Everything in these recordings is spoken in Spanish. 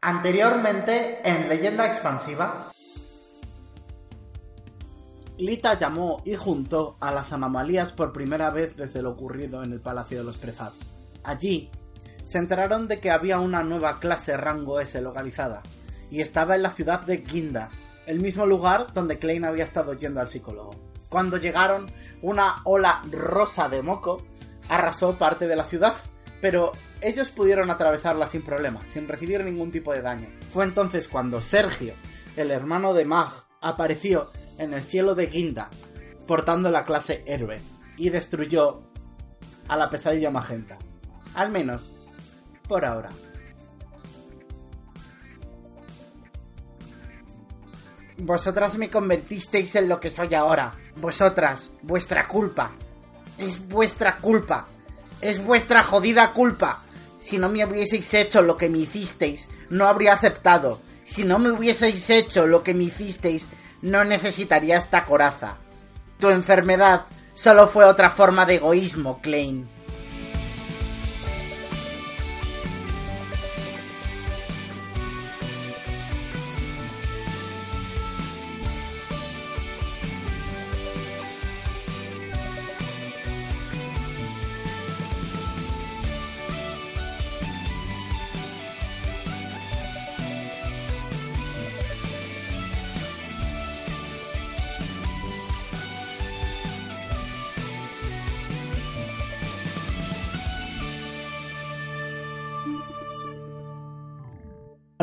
Anteriormente, en Leyenda Expansiva, Lita llamó y juntó a las anomalías por primera vez desde lo ocurrido en el Palacio de los Prefabs. Allí, se enteraron de que había una nueva clase rango S localizada, y estaba en la ciudad de Ginda, el mismo lugar donde Klein había estado yendo al psicólogo. Cuando llegaron, una ola rosa de moco arrasó parte de la ciudad, pero ellos pudieron atravesarla sin problema, sin recibir ningún tipo de daño. Fue entonces cuando Sergio, el hermano de Mag, apareció en el cielo de Ginda, portando la clase héroe, y destruyó a la pesadilla magenta. Al menos, por ahora. Vosotras me convertisteis en lo que soy ahora. Vosotras, vuestra culpa. Es vuestra culpa. Es vuestra jodida culpa. Si no me hubieseis hecho lo que me hicisteis, no habría aceptado. Si no me hubieseis hecho lo que me hicisteis, no necesitaría esta coraza. Tu enfermedad solo fue otra forma de egoísmo, Klein.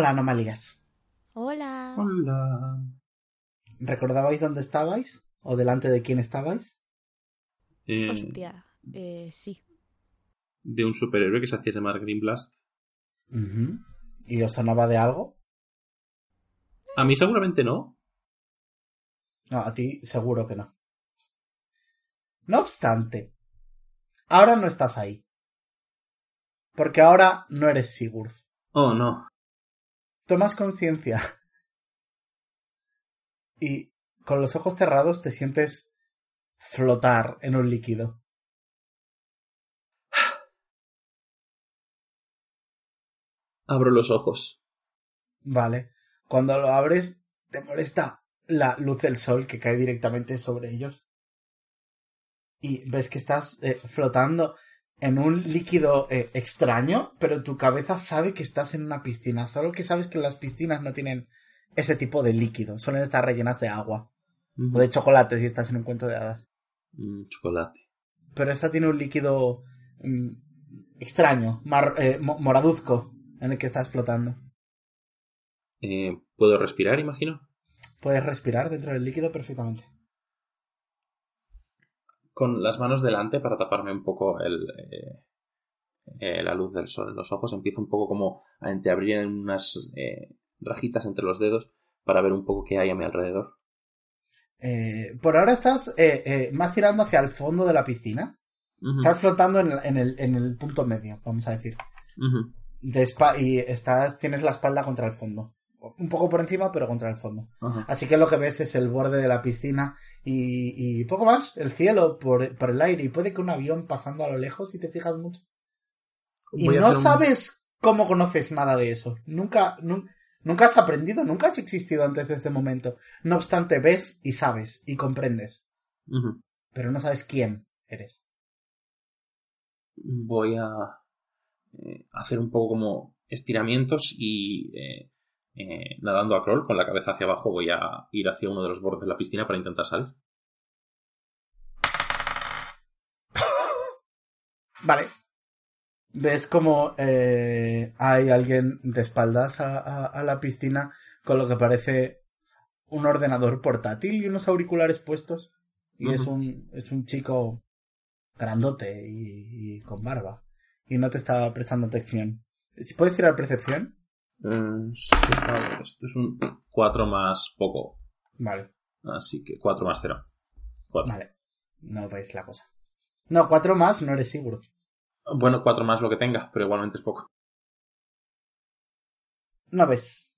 Hola, anomalías. Hola. Hola. ¿Recordabais dónde estabais? ¿O delante de quién estabais? Eh, Hostia. Eh, sí. de un superhéroe que se hacía llamar Green Blast. Ujú. ¿Y os sonaba de algo? A mí seguramente no. No, a ti seguro que no. No obstante, ahora no estás ahí. Porque ahora no eres Sigurd. Oh, no. Tomas conciencia. Y con los ojos cerrados te sientes flotar en un líquido. Abro los ojos. Vale. Cuando lo abres, te molesta la luz del sol que cae directamente sobre ellos. Y ves que estás eh, flotando en un líquido eh, extraño, pero tu cabeza sabe que estás en una piscina. Solo que sabes que las piscinas no tienen ese tipo de líquido. Suelen estar rellenas de agua. O de chocolate si estás en un cuento de hadas. Mm, chocolate. Pero esta tiene un líquido mm, extraño, mar- eh, mo- moraduzco, en el que estás flotando. Eh, ¿Puedo respirar, imagino? Puedes respirar dentro del líquido perfectamente. Con las manos delante para taparme un poco el, eh, eh, la luz del sol en los ojos. Empiezo un poco como a entreabrir unas eh, rajitas entre los dedos para ver un poco qué hay a mi alrededor. Eh, por ahora estás eh, eh, más tirando hacia el fondo de la piscina. Estás flotando en el, en el, en el punto medio, vamos a decir. De y estás, tienes la espalda contra el fondo. Un poco por encima, pero contra el fondo. Ajá. Así que lo que ves es el borde de la piscina y, y poco más, el cielo por, por el aire. Y puede que un avión pasando a lo lejos si te fijas mucho. Y Voy no un- sabes cómo conoces nada de eso. Nunca, nun- nunca has aprendido, nunca has existido antes de este momento. No obstante, ves y sabes y comprendes. Pero no sabes quién eres. voy a eh, hacer un poco como estiramientos y eh, eh, nadando a crawl con la cabeza hacia abajo voy a ir hacia uno de los bordes de la piscina para intentar salir. Vale. Ves como eh, hay alguien de espaldas a, a- a la piscina con lo que parece un ordenador portátil y unos auriculares puestos. Y es, un, es un chico grandote y, y con barba. Y no te está prestando atención. Si ¿Puedes tirar percepción? Eh, sí, a ver, esto es un 4 más poco. Vale, Así que 4 más 0. 4. vale. No veis la cosa. No, cuatro más, no eres seguro. Bueno, 4 más lo que tenga, pero igualmente es poco. No ves.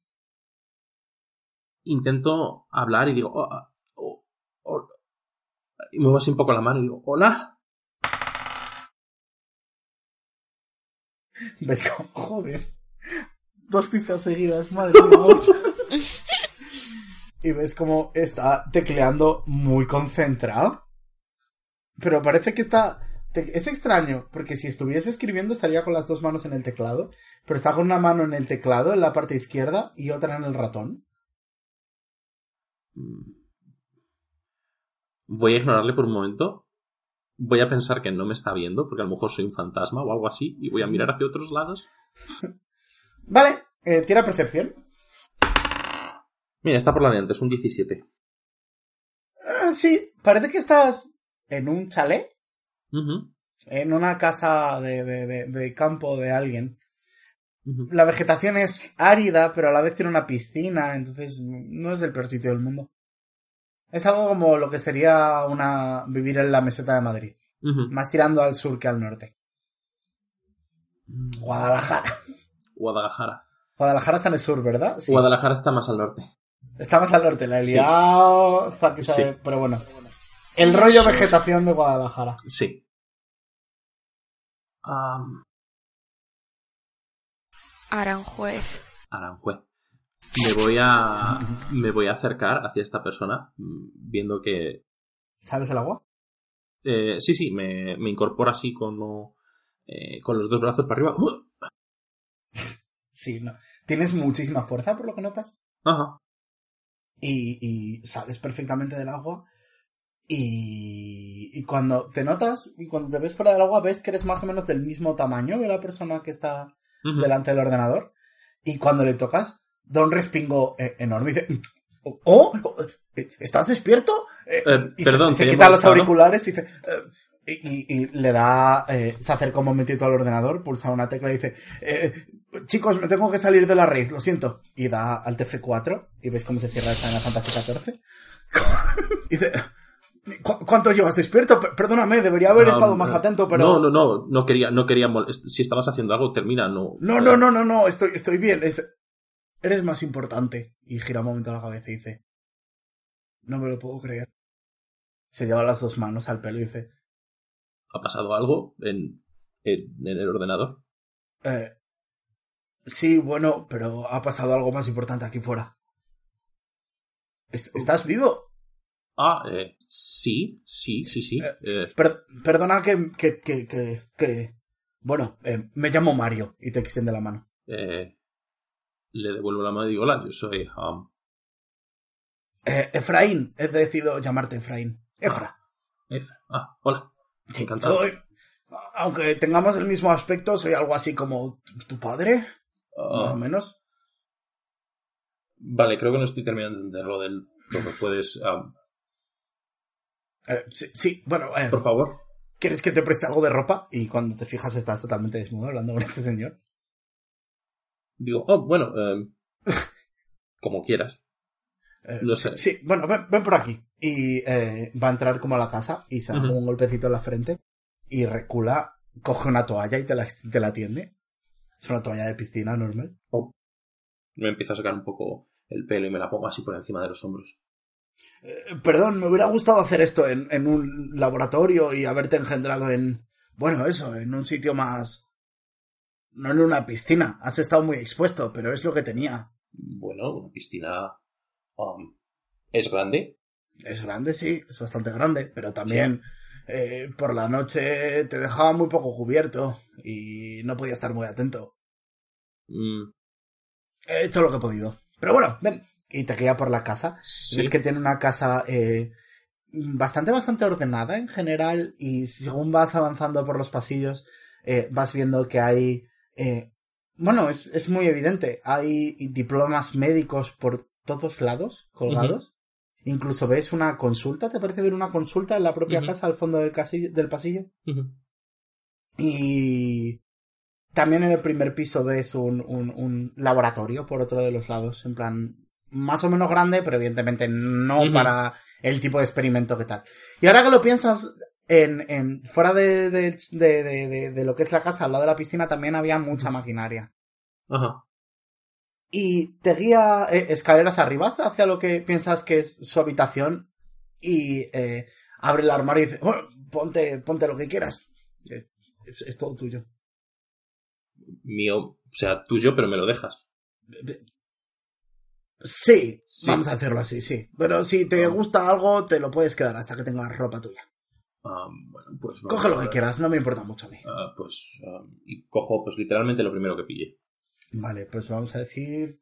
Intento hablar y digo... "Oh, ah, oh, oh", y muevo así un poco la mano y digo, hola. Ves como, joder. Dos pizzas seguidas, madre mía. y ves como está tecleando muy concentrado. Pero parece que está... Es extraño, porque si estuviese escribiendo estaría con las dos manos en el teclado, pero está con una mano en el teclado, en la parte izquierda, y otra en el ratón. Mm. Voy a ignorarle por un momento. Voy a pensar que no me está viendo, porque a lo mejor soy un fantasma o algo así, y voy a mirar hacia otros lados. Vale, eh, tira percepción. Mira, está por la de antes, un 17. Ah, sí, parece que estás en un chalet, en una casa de, de- de- de campo de alguien. La vegetación es árida, pero a la vez tiene una piscina, entonces no es el peor sitio del mundo. Es algo como lo que sería una vivir en la meseta de Madrid, más tirando al sur que al norte. Guadalajara. Guadalajara. Guadalajara está en el sur, ¿verdad? Sí. Guadalajara está más al norte. Está más al norte, la he liado, sabe, Sí. pero bueno. El rollo vegetación de Guadalajara. Sí. Aranjuez. Aranjuez. Me voy a. Me voy a acercar hacia esta persona, mm, viendo que. ¿Sales del agua? eh, sí, sí, me, me incorpora así con, eh, con los dos brazos para arriba. Sí, no. Tienes muchísima fuerza, por lo que notas. Ajá. y, y sales perfectamente del agua. Y, y cuando te notas y cuando te ves fuera del agua, ves que eres más o menos del mismo tamaño de la persona que está delante del ordenador. Y cuando le tocas, da un respingo eh, enorme y dice: ¡Oh! oh, eh, ¿Estás despierto? Eh, y perdón, se, se quita los auriculares y dice. eh, y, y- le da. eh, se acerca un momentito al ordenador, pulsa una tecla y dice: eh, Chicos, me tengo que salir de la raíz, lo siento. Y da al TF4 y ves cómo se cierra el Final Fantasy XIV. y dice: "¿Cu- ¿Cuánto llevas despierto? Per- Perdóname, debería haber estado más atento, pero. No, no, no, no quería, no quería Si estabas haciendo algo, termina, no. No, no, no, no, no, estoy, estoy bien. es- Eres más importante. Y gira un momento la cabeza y dice: No me lo puedo creer. Se lleva las dos manos al pelo y dice: ¿Ha pasado algo en, en, en el ordenador? eh, Sí, bueno, pero ha pasado algo más importante aquí fuera. ¿Est- ¿Estás vivo? Ah, eh, sí, sí, sí, sí. eh, Per- perdona que, que, que, que, Bueno, eh, me llamo Mario y te extiende la mano. eh, le devuelvo la mano y digo, hola, yo soy... um, Eh, Efraín, he decidido llamarte Efraín. Efra. F. Ah, hola. Sí, Encantado. soy- aunque tengamos el mismo aspecto, soy algo así como tu- tu más Ah, o menos. vale, creo que no estoy terminando de entenderlo del todo. Puedes... um, Eh, sí, sí, bueno, eh, por favor. ¿quieres que te preste algo de ropa? Y cuando te fijas estás totalmente desnudo hablando con este señor. Digo, oh, bueno, em, como quieras. Eh, Lo sé. Sí, bueno, ven, ven por aquí. Y eh, va a entrar como a la casa y se da Ujú. un golpecito en la frente y recula, coge una toalla y te la, te la tiende. Es una toalla de piscina normal. Me empiezo a sacar un poco el pelo y me la pongo así por encima de los hombros. Eh, perdón, me hubiera gustado hacer esto en, en un laboratorio y haberte engendrado en... Bueno, eso, en un sitio más... No en una piscina. Has estado muy expuesto, pero es lo que tenía. Bueno, una piscina um, es grande. Es grande, sí, es bastante grande, pero también eh, por la noche te dejaba muy poco cubierto y no podía estar muy atento. Mm, He hecho lo que he podido. Pero bueno, ven. Y te guía por la casa. sí. Ves que tiene una casa eh, bastante, bastante ordenada en general y según vas avanzando por los pasillos eh, vas viendo que hay... eh, bueno, es, es muy evidente. Hay diplomas médicos por todos lados colgados. Incluso ves una consulta, ¿te parece ver una consulta en la propia casa al fondo del, casillo- del pasillo? Y también en el primer piso ves un, un, un laboratorio por otro de los lados, en plan más o menos grande, pero evidentemente no para el tipo de experimento que tal. Y ahora que lo piensas, en, en fuera de, de, lo que es la casa, al lado de la piscina, también había mucha maquinaria. Ajá. Y te guía eh, escaleras arriba hacia lo que piensas que es su habitación y eh, abre el armario y dice, "Oh, ponte, ponte lo que quieras. Eh, Es, es todo tuyo. Mío, o sea, tuyo, pero me lo dejas. Sí, Sí. vamos a hacerlo así, sí. Pero si te Ah. gusta algo, te lo puedes quedar hasta que tengas ropa tuya. Ah, bueno, pues Coge lo que quieras, no me importa mucho a mí. Ah, pues y cojo pues literalmente lo primero que pille. Vale, pues vamos a decir.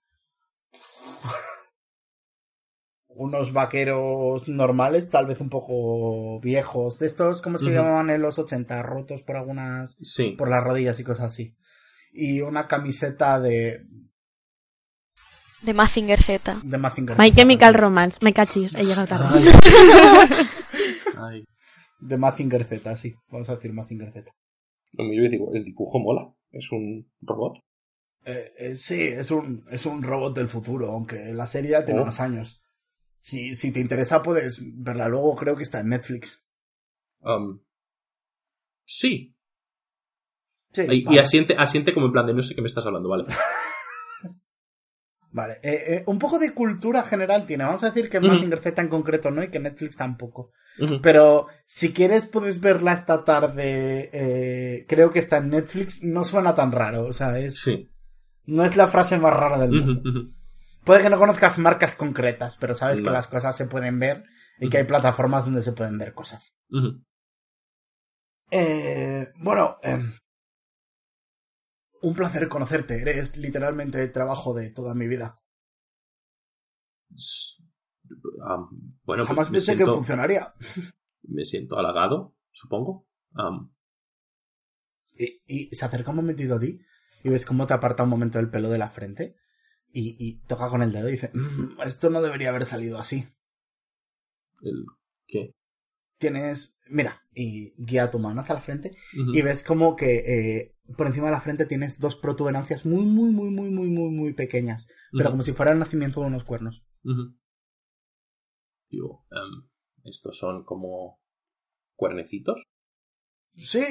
Unos vaqueros normales, tal vez un poco viejos. De estos, ¿cómo se Ujú. llamaban en los 80? Rotos por algunas. Sí. por las rodillas y cosas así. Y una camiseta de. De Mazinger Z. de Mazinger My Z. Chemical Romance. Me cachis, he llegado tarde. Ay. Ay. De Mazinger Z, sí. Vamos a decir Mazinger Z. Lo digo, el dibujo mola. Es un robot. Eh, eh, sí, es un, es un robot del futuro, aunque la serie ya tiene Oh. unos años. Si, si te interesa, puedes verla luego, creo que está en Netflix. Um, sí. Sí, Y, asiente, asiente como en plan de no sé qué me estás hablando, vale. Vale, eh, eh, un poco de cultura general tiene. Vamos a decir que Ujú. Mazinger Z en concreto no y que Netflix tampoco. Pero si quieres puedes verla esta tarde. eh, creo que está en Netflix. No suena tan raro. O sea, es, Sí. no es la frase más rara del mundo. Puede que no conozcas marcas concretas, pero sabes que las cosas se pueden ver y que hay plataformas donde se pueden ver cosas. Eh, bueno, em, un placer conocerte. Eres literalmente el trabajo de toda mi vida. Um, bueno, pues Jamás pensé que funcionaría. me siento halagado, supongo. Um, Y, y se acerca un momentito a ti y ves cómo te aparta un momento el pelo de la frente y, y toca con el dedo y dice, "Mm, esto no debería haber salido así. el, ¿Qué? Tienes, mira, y guía tu mano hacia la frente y ves como que eh, por encima de la frente tienes dos protuberancias muy, muy, muy, muy, muy, muy, muy pequeñas, pero como si fuera el nacimiento de unos cuernos. Digo, em, estos son como cuernecitos. Sí.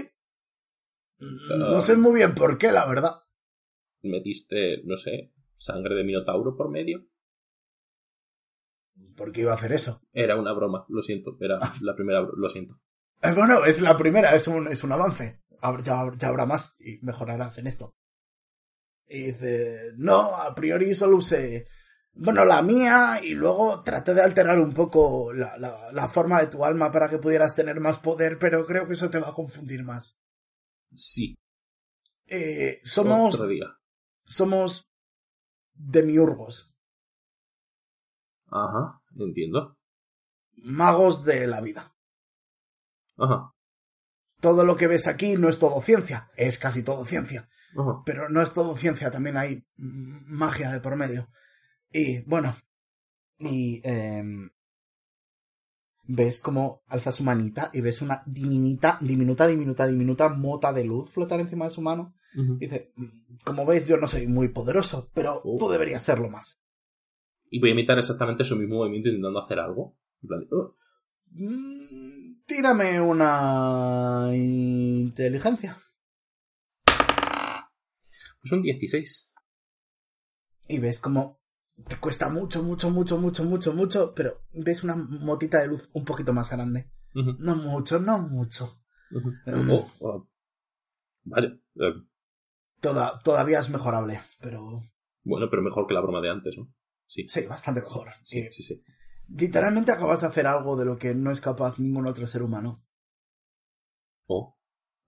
No sé muy bien por qué, la verdad. Metiste, no sé, sangre de minotauro por medio. ¿Por qué iba a hacer eso? Era una broma, lo siento. Era la primera, lo siento. Eh, Bueno, es la primera, es un, es un avance. Ya, ya habrá más y mejorarás en esto. Y dice, no, a priori solo usé, bueno, la mía y luego traté de alterar un poco la, la, la forma de tu alma para que pudieras tener más poder, pero creo que eso te va a confundir más. Sí, Eh, somos, otro día. somos demiurgos, Ajá, entiendo. magos de la vida. Ajá, Todo lo que ves aquí no es todo ciencia, es casi todo ciencia. pero no es todo ciencia, también hay magia de por medio. Y bueno, y em, ves como alza su manita y ves una diminuta, diminuta, diminuta, diminuta mota de luz flotar encima de su mano. Y dice, "Mm, como ves, yo no soy muy poderoso, pero Oh. tú deberías serlo más. Y voy a imitar exactamente su mismo movimiento intentando hacer algo. En plan de, "Oh". Mm, tírame una inteligencia. Pues un 16. Y ves como te cuesta mucho, mucho, mucho, mucho, mucho, mucho, pero ves una motita de luz un poquito más grande. Ujú, No mucho, no mucho. Oh, oh. Vaya. eh, Toda, todavía es mejorable, pero bueno, pero mejor que la broma de antes, ¿no? Sí. sí, bastante mejor. Sí, Y sí, sí. Literalmente acabas de hacer algo de lo que no es capaz ningún otro ser humano. Oh.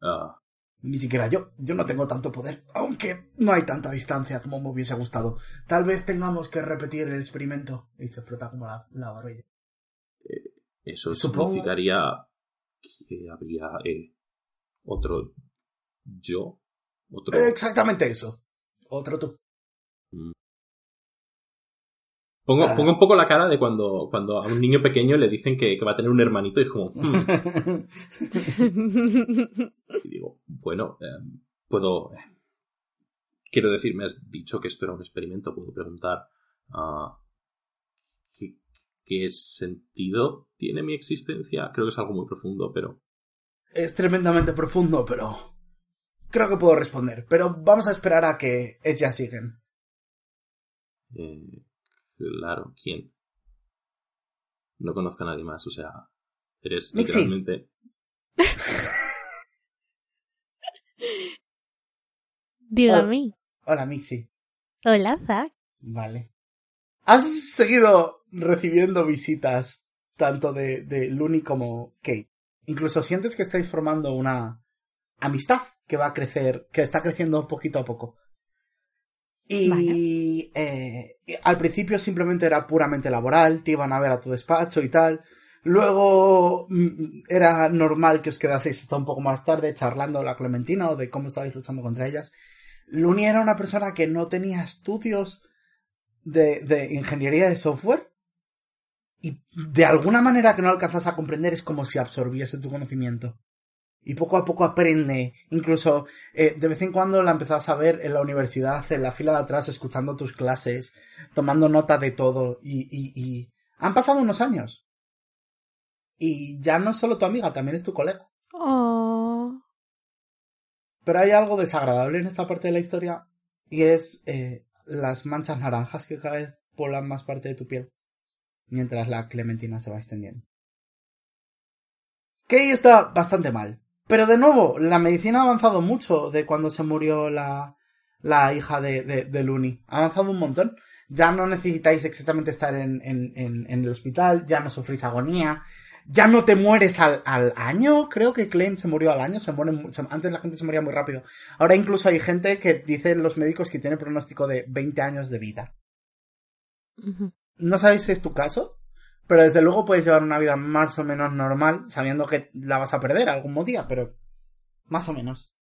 Ah, Ni siquiera yo. Yo no tengo tanto poder, aunque no hay tanta distancia como me hubiese gustado. Tal vez tengamos que repetir el experimento. Y se frota como la, la barbilla. eso Supongo- significaría que habría eh, otro yo. Otro. Exactamente eso. Otro tú. Pongo, Ah. pongo un poco la cara de cuando, cuando a un niño pequeño le dicen que, que va a tener un hermanito y es como, "Hmm". y digo, bueno, eh, puedo... eh, quiero decir, me has dicho que esto era un experimento, puedo preguntar ah, ¿qué, qué sentido tiene mi existencia? Creo que es algo muy profundo, pero... es tremendamente profundo, pero creo que puedo responder. Pero vamos a esperar a que ellas siguen. eh, claro, ¿quién? No conozco a nadie más, o sea, eres Mixi. literalmente... Dígame. Hola, Mixi. Hola, Zack. Vale. Has seguido recibiendo visitas tanto de, de Looney como Kate. Incluso sientes que estáis formando una amistad que va a crecer, que está creciendo poquito a poco. Y eh, al principio simplemente era puramente laboral, te iban a ver a tu despacho y tal. Luego mm, era normal que os quedaseis hasta un poco más tarde charlando la Clementina o de cómo estabais luchando contra ellas. Luni era una persona que no tenía estudios de, de ingeniería de software y de alguna manera que no alcanzas a comprender es como si absorbiese tu conocimiento. Y poco a poco aprende. Incluso eh, de vez en cuando la empezás a ver en la universidad, en la fila de atrás, escuchando tus clases, tomando nota de todo. Y, y, y... han pasado unos años. Y ya no es solo tu amiga, también es tu colega. Oh. Pero hay algo desagradable en esta parte de la historia. Y es eh, las manchas naranjas que cada vez poblan más parte de tu piel. Mientras la clementina se va extendiendo. Kay está bastante mal. Pero de nuevo, la medicina ha avanzado mucho de cuando se murió la, la hija de, de, de Looney. Ha avanzado un montón. Ya no necesitáis exactamente estar en, en, en, en el hospital, ya no sufrís agonía, ya no te mueres al, al año. Creo que Klein se murió al año, se muere, se- antes la gente se moría muy rápido. Ahora incluso hay gente que dicen los médicos que tiene pronóstico de 20 años de vida. No sabéis si es tu caso, pero desde luego puedes llevar una vida más o menos normal, sabiendo que la vas a perder algún día, pero más o menos.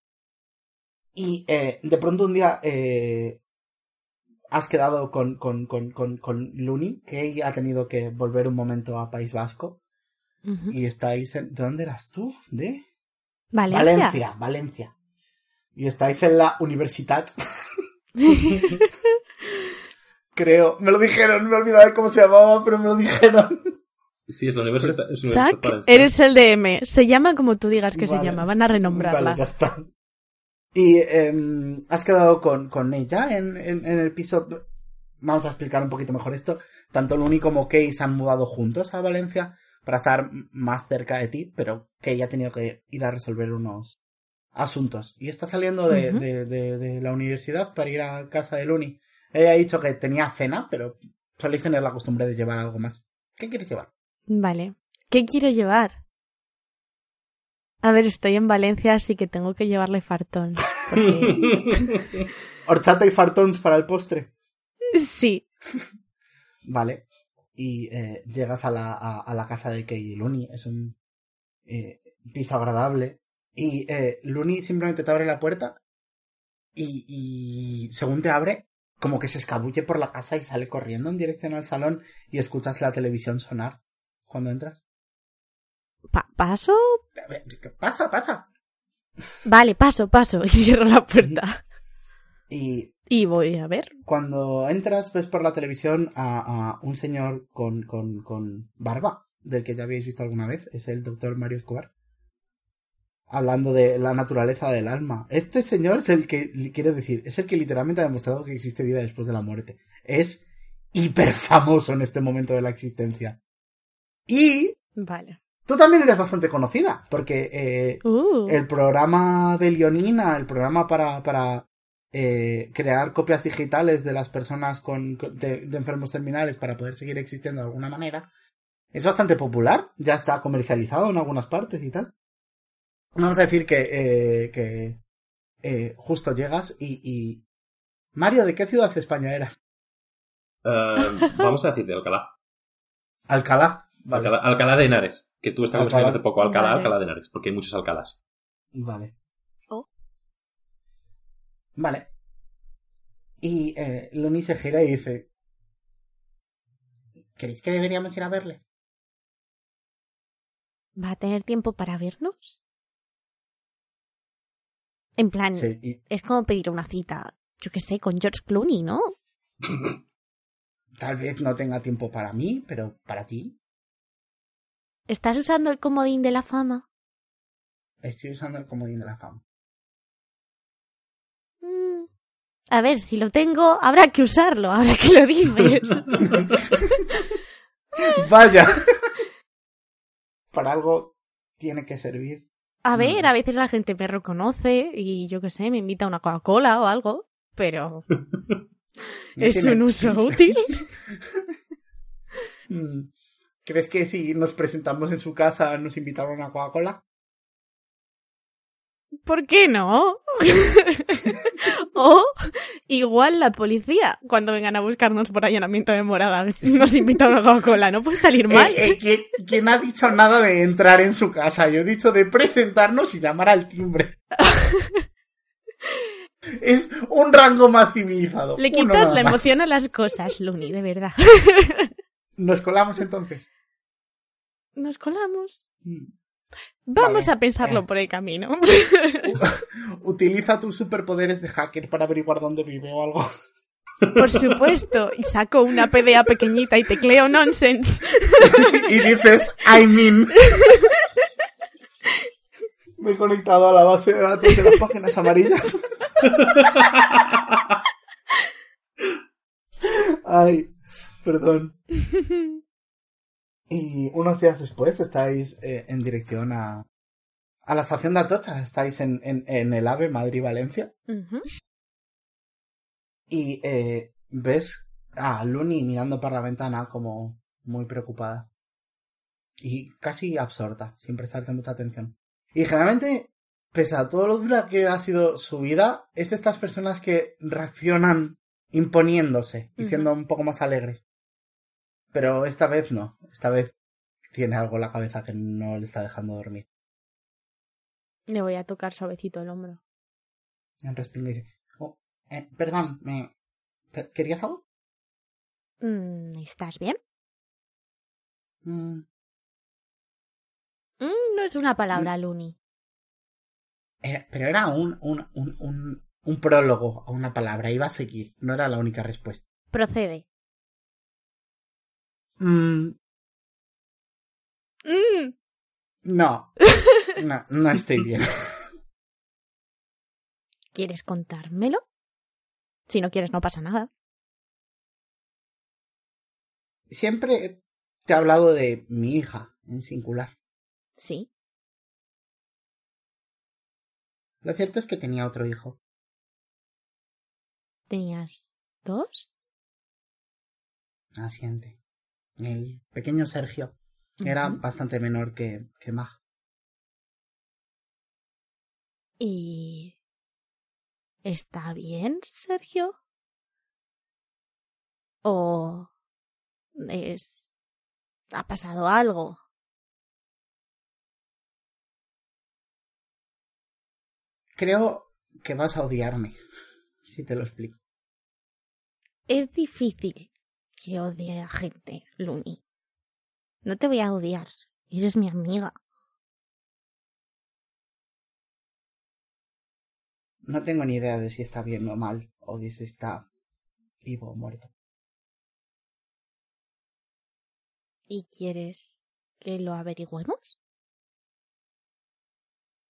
Y eh, de pronto un día eh, has quedado con, con, con, con, con Luni, que ha tenido que volver un momento a País Vasco, y estáis en... ¿De dónde eras tú? ¿De? Valencia. Valencia, Valencia. Y estáis en la universidad. Creo, me lo dijeron, me he olvidado de cómo se llamaba, pero me lo dijeron. Sí, es la universidad. Es una universidad Tac, valenciana. eres el DM. Se llama como tú digas que se llama. Van a renombrarla. Vale, ya está. Y em, has quedado con, con ella en, en, en el piso. Vamos a explicar un poquito mejor esto. Tanto Luni como Kay se han mudado juntos a Valencia para estar más cerca de ti, pero Kay ha tenido que ir a resolver unos asuntos. Y está saliendo de, de, de la universidad para ir a casa de Luni. Ella ha dicho que tenía cena, pero soléis tener la costumbre de llevar algo más. ¿Qué quieres llevar? Vale. ¿Qué quiero llevar? A ver, estoy en Valencia, así que tengo que llevarle fartón. porque- Horchata y fartons para el postre. Sí. Vale. Y eh, llegas a la, a, a la casa de Kei y Luni. Es un eh, piso agradable. Y eh, Luni simplemente te abre la puerta. Y, y según te abre, como que se escabulle por la casa y sale corriendo en dirección al salón. Y escuchas la televisión sonar cuando entras. Pa- ¿Paso? ¿Qué pasa? Pasa. Vale, paso, paso. Y cierro la puerta. Y Y voy a ver. cuando entras, ves por la televisión a, a un señor con, con, con barba, del que ya habéis visto alguna vez, es el doctor Mario Escobar, hablando de la naturaleza del alma. Este señor es el que, quiere decir, es el que literalmente ha demostrado que existe vida después de la muerte. Es hiper famoso en este momento de la existencia. Y Vale. tú también eres bastante conocida, porque eh, Uh. el programa de Leonina, el programa para, para eh, crear copias digitales de las personas con, con- de, de enfermos terminales para poder seguir existiendo de alguna manera, es bastante popular. Ya está comercializado en algunas partes y tal. Vamos a decir que, eh, que eh, justo llegas y, y... Mario, ¿de qué ciudad de España eras? Eh, vamos a decir de Alcalá. Alcalá. Vale. Alcalá. Alcalá de Henares. Que tú estás Alcalá. hace poco. Alcalá, Vale. Alcalá de Henares. Porque hay muchos Alcalás. Vale. Oh. Vale. Y eh, Luni se gira y dice: ¿Queréis que deberíamos ir a verle? ¿Va a tener tiempo para vernos? En plan, Sí, y es como pedir una cita, yo qué sé, con George Clooney, ¿no? tal vez no tenga tiempo para mí, pero para ti. ¿Estás usando el comodín de la fama? Estoy usando el comodín de la fama. Mm, A ver, si lo tengo, habrá que usarlo, ahora que lo dices. ¡Vaya! para algo tiene que servir. A ver, a veces la gente me reconoce y yo qué sé, me invita a una Coca-Cola o algo, pero ¿Es un uso útil? Mm. ¿Crees que si nos presentamos en su casa nos invitaron a Coca-Cola? ¿Por qué no? o igual la policía, cuando vengan a buscarnos por allanamiento de morada, nos invitan a Coca-Cola. No puede salir mal. Eh, eh, ¿quién, quién ha dicho nada de entrar en su casa? Yo he dicho de presentarnos y llamar al timbre. es un rango más civilizado. Le quitas la emoción a las cosas, Luni, de verdad. Nos colamos entonces. Nos colamos. Mm. Vamos Vale. a pensarlo Eh. por el camino. Utiliza tus superpoderes de hacker para averiguar dónde vive o algo. Por supuesto. Y saco una PDA pequeñita y tecleo nonsense. y dices, I mean. Me he conectado a la base de datos de las páginas amarillas. Ay, perdón. Y unos días después estáis eh, en dirección a, a la estación de Atocha. Estáis en, en, en el AVE Madrid-Valencia. Y eh, ves a Luni mirando por la ventana como muy preocupada. Y casi absorta, sin prestarte mucha atención. Y generalmente, pese a todo lo dura que ha sido su vida, es de estas personas que reaccionan imponiéndose y siendo un poco más alegres. Pero esta vez no. Esta vez tiene algo en la cabeza que no le está dejando dormir. Le voy a tocar suavecito el hombro. Y respinga y dice, oh, eh, perdón, me... ¿querías algo? Mm, ¿Estás bien? Mm, Mm, no es una palabra, Luni. Era- pero era un, un, un, un, un prólogo a una palabra, iba a seguir, no era la única respuesta. Procede. Mm, Mm, no, no, no estoy bien. ¿Quieres contármelo? Si no quieres, no pasa nada. Siempre te he hablado de mi hija, en singular. Sí. Lo cierto es que tenía otro hijo. ¿Tenías dos? Asiente. El pequeño Sergio era bastante menor que, que Mag. ¿Y... ¿Está bien, Sergio? ¿O... es... ha pasado algo? Creo que vas a odiarme, si te lo explico. Es difícil que odie a gente, Luni. No te voy a odiar. Eres mi amiga. No tengo ni idea de si está bien o mal, o de si está vivo o muerto. ¿Y quieres que lo averigüemos?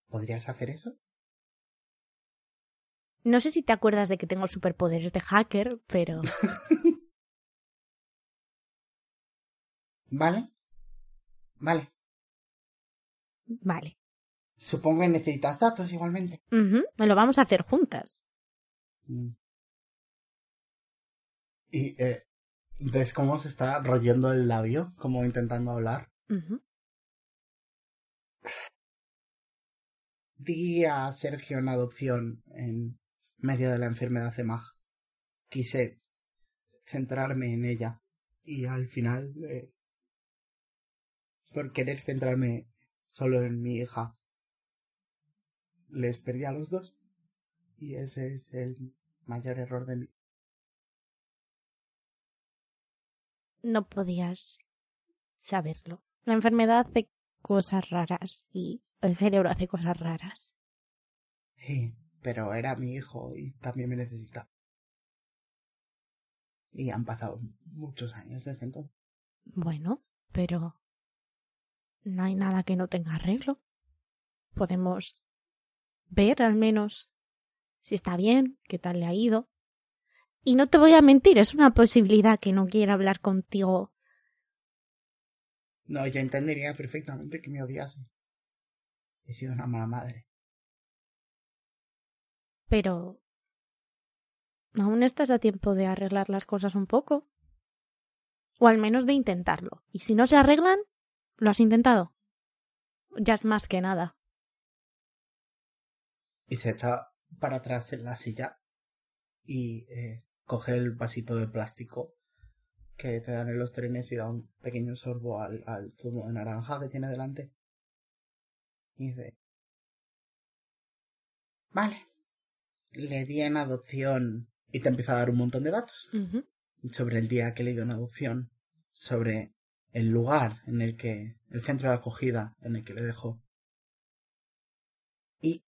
¿Podrías hacer eso? No sé si te acuerdas de que tengo superpoderes de hacker, pero... ¿Vale? Vale. Vale. Supongo que necesitas datos igualmente. Ujú, Me lo vamos a hacer juntas. Mm. Y eh, ves cómo se está royendo el labio, como intentando hablar. Ujú. Di a Sergio en adopción en medio de la enfermedad de Mag. Quise centrarme en ella y al final, eh, por querer centrarme solo en mi hija, les perdí a los dos. Y ese es el mayor error de mi No podías saberlo. La enfermedad hace cosas raras y el cerebro hace cosas raras. Sí, pero era mi hijo y también me necesita. Y han pasado muchos años desde entonces. Bueno, pero no hay nada que no tenga arreglo. Podemos ver al menos si está bien, qué tal le ha ido. Y no te voy a mentir, es una posibilidad que no quiera hablar contigo. No, yo entendería perfectamente que me odiase. He sido una mala madre. Pero Aún estás a tiempo de arreglar las cosas un poco. O al menos de intentarlo. Y si no se arreglan, lo has intentado. Ya es más que nada. Y se echa para atrás en la silla y eh, coge el vasito de plástico que te dan en los trenes y da un pequeño sorbo al, al zumo de naranja que tiene delante. Y dice... Vale. Le di en adopción y te empieza a dar un montón de datos sobre el día que le dio en adopción, sobre el lugar en el que, el centro de acogida en el que le dejó. Y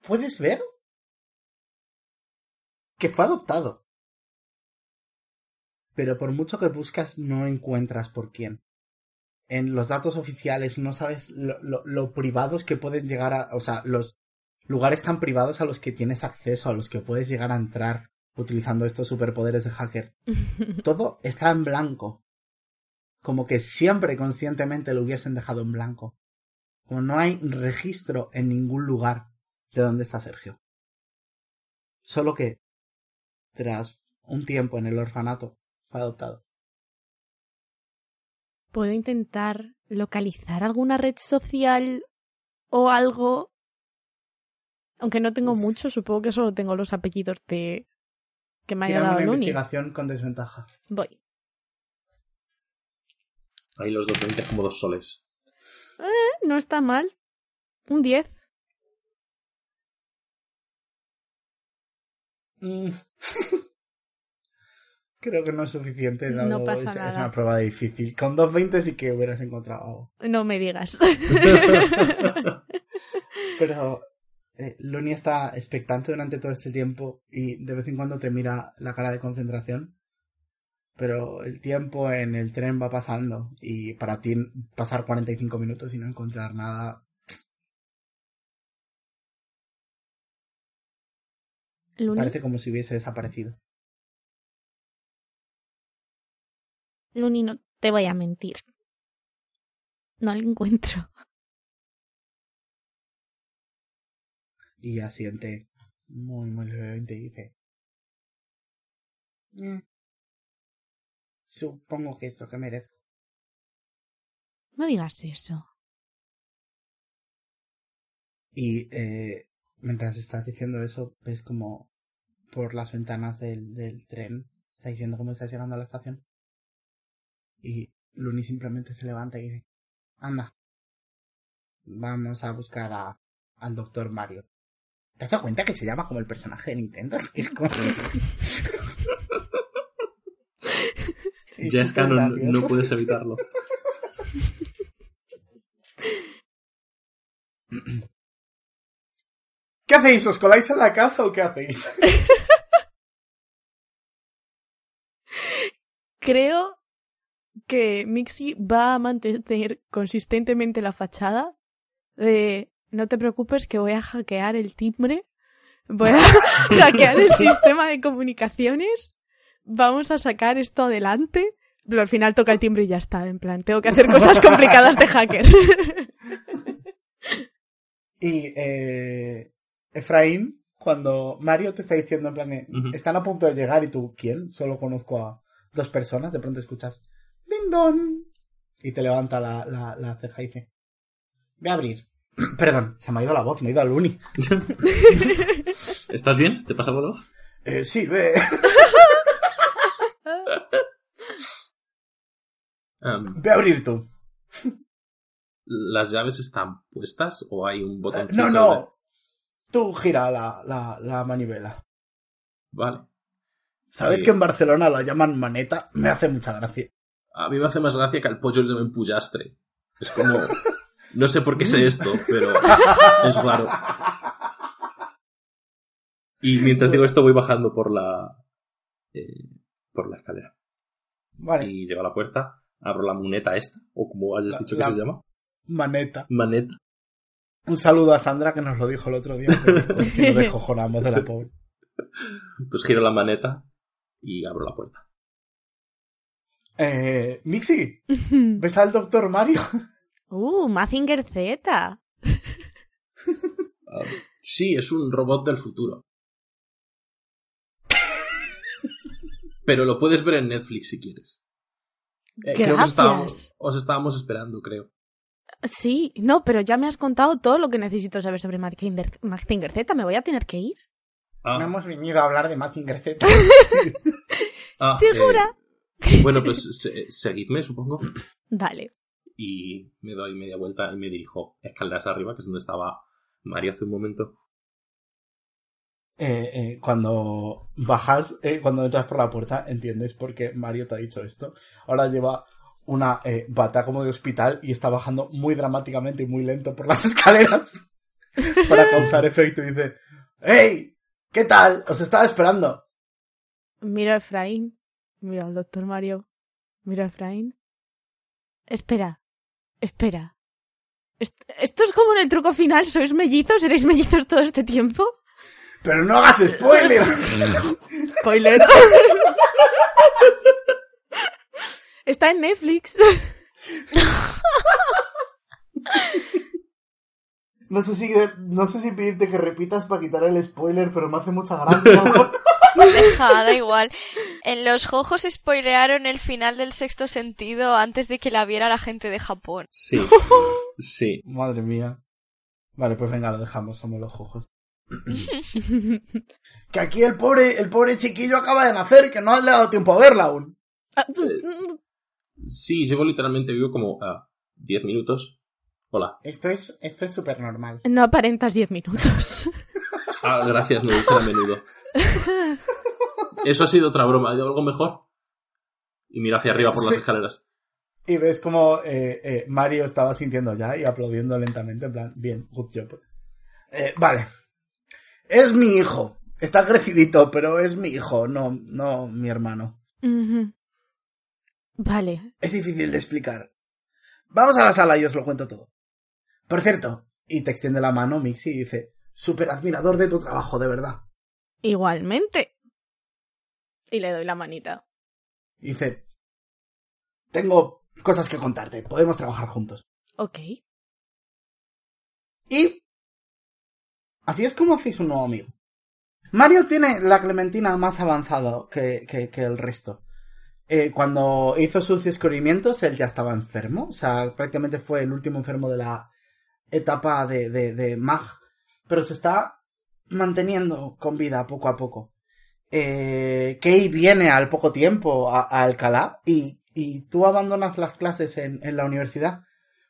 puedes ver que fue adoptado. Pero por mucho que buscas no encuentras por quién. En los datos oficiales no sabes lo, lo, lo privados que pueden llegar a, o sea, los lugares tan privados a los que tienes acceso, a los que puedes llegar a entrar utilizando estos superpoderes de hacker. Todo está en blanco. Como que siempre conscientemente lo hubiesen dejado en blanco. Como no hay registro en ningún lugar de dónde está Sergio. Solo que, tras un tiempo en el orfanato, fue adoptado. ¿Puedo intentar localizar alguna red social o algo? Aunque no tengo mucho, supongo que solo tengo los apellidos de que me haya dado una Luni. investigación con desventaja. Voy. Ahí los dos 20 como dos soles. No está mal. Un 10. Mm. Creo que no es suficiente. No pasa es, es nada. una prueba difícil. Con 2.20 sí que hubieras encontrado algo. No me digas. Pero eh, está expectante durante todo este tiempo y de vez en cuando te mira la cara de concentración. Pero el tiempo en el tren va pasando y para ti pasar 45 minutos y no encontrar nada. Luni, Parece como si hubiese desaparecido. Luni, no te voy a mentir. No lo encuentro. Y asiente muy, muy levemente y dice: "Mm, Supongo que es lo que merezco. No digas eso. Y eh, mientras estás diciendo eso, ves como por las ventanas del, del tren, estáis viendo cómo estás llegando a la estación. Y Luni simplemente se levanta y dice, anda, vamos a buscar a, al doctor Mario. ¿Te has dado cuenta que se llama como el personaje de Nintendo? Es que es como... Ya es súper canon, gracioso. no puedes evitarlo. ¿Qué hacéis? ¿Os coláis en la casa o qué hacéis? Creo que Mixi va a mantener consistentemente la fachada de no te preocupes que voy a hackear el timbre, voy a hackear el sistema de comunicaciones, vamos a sacar esto adelante, pero al final toca el timbre y ya está, en plan, tengo que hacer cosas complicadas de hacker. Y eh, Efraín, cuando Mario te está diciendo en plan de, están a punto de llegar y tú, ¿quién? Solo conozco a dos personas, de pronto escuchas, ¡Ding dong! Y te levanta la, la, la ceja y dice, voy a abrir. Perdón, se me ha ido la voz, me he ido al uni. ¿Estás bien? ¿Te pasa algo? Eh, sí, ve. Ve a abrir tú. ¿Las llaves están puestas o hay un Eh, botón? no, no. Tú gira la, la, la manivela. Vale. ¿Sabes que en Barcelona la llaman maneta? Me hace mucha gracia. A mí me hace más gracia que al pollo le llamen pullastre. Es como... No sé por qué sé esto, pero es raro. Y mientras digo esto voy bajando por la... eh, por la escalera. Vale, Y llego a la puerta, abro la muneta esta, o como hayas La- dicho la- que se llama. maneta. Maneta. Un saludo a Sandra que nos lo dijo el otro día. que nos descojonamos de la pobre. Pues giro la maneta y abro la puerta. Eh, Mixi, ¿ves al doctor Mario? uh, Mazinger Z. Ah, sí, es un robot del futuro. Pero lo puedes ver en Netflix si quieres. Eh, creo que os estábamos, os estábamos esperando, creo. Sí, no, pero ya me has contado todo lo que necesito saber sobre Mazinger, Mazinger Z. Me voy a tener que ir. Ah, No hemos venido a hablar de Mazinger Z. ah, ¿Segura? eh, bueno, pues se- seguidme, supongo. Vale. Y me doy media vuelta y me dirijo escaleras arriba, que es donde estaba Mario hace un momento. Eh, eh, cuando bajas, eh, cuando entras por la puerta, entiendes por qué Mario te ha dicho esto. Ahora lleva una eh, bata como de hospital y está bajando muy dramáticamente y muy lento por las escaleras para causar efecto. Y dice, ¡Hey! ¿Qué tal? Os estaba esperando. Miro a Efraín. Miro al doctor Mario. Miro a Efraín. Espera. Espera. Est- ¿Esto es como en el truco final? ¿Sois mellizos? ¿Seréis mellizos todo este tiempo? Pero no hagas spoiler. Spoiler. Está en Netflix. No sé si, no sé si pedirte que repitas para quitar el spoiler, pero me hace mucha gracia. Deja, da igual. En los jojos spoilearon el final del sexto sentido antes de que la viera la gente de Japón. Sí. Sí. Madre mía. Vale, pues venga, lo dejamos, somos los ojos. Que aquí el pobre, el pobre chiquillo acaba de nacer, que no le ha dado tiempo a verla aún. Ah, Sí, llevo literalmente vivo como a 10 minutos. Hola. Esto es, esto es súper normal. No aparentas diez minutos. Ah, gracias, me dicen a menudo. Eso ha sido otra broma. ¿Hay algo mejor? Y mira hacia arriba por las Sí. escaleras. Y ves como eh, eh, Mario estaba sintiendo ya y aplaudiendo lentamente, en plan, bien, good job. Eh, vale. Es mi hijo. Está crecidito, pero es mi hijo, no, no mi hermano. Ujú. Vale. Es difícil de explicar. Vamos a la sala y os lo cuento todo. Por cierto, y te extiende la mano Mixi y dice, súper admirador de tu trabajo, de verdad. Igualmente. Y le doy la manita. Y dice, tengo cosas que contarte, podemos trabajar juntos. Ok. Y así es como hacéis un nuevo amigo. Mario tiene la Clementina más avanzado que, que, que el resto. Eh, cuando hizo sus descubrimientos, él ya estaba enfermo. O sea, prácticamente fue el último enfermo de la etapa de, de, de Mag. Pero se está manteniendo con vida poco a poco. Eh, Kei viene al poco tiempo a, a Alcalá y, y tú abandonas las clases en, en la universidad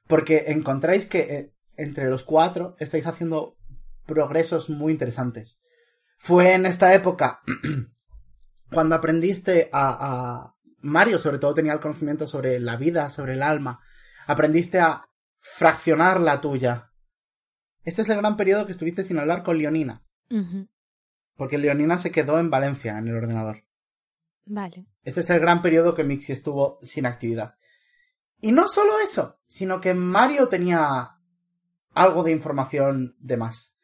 porque encontráis que eh, entre los cuatro estáis haciendo progresos muy interesantes. Fue en esta época cuando aprendiste a, a Mario, sobre todo tenía el conocimiento sobre la vida, sobre el alma. Aprendiste a fraccionar la tuya. Este es el gran periodo que estuviste sin hablar con Leonina. Porque Leonina se quedó en Valencia, en el ordenador. Vale. Este es el gran periodo que Mixi estuvo sin actividad. Y no solo eso, sino que Mario tenía algo de información de más.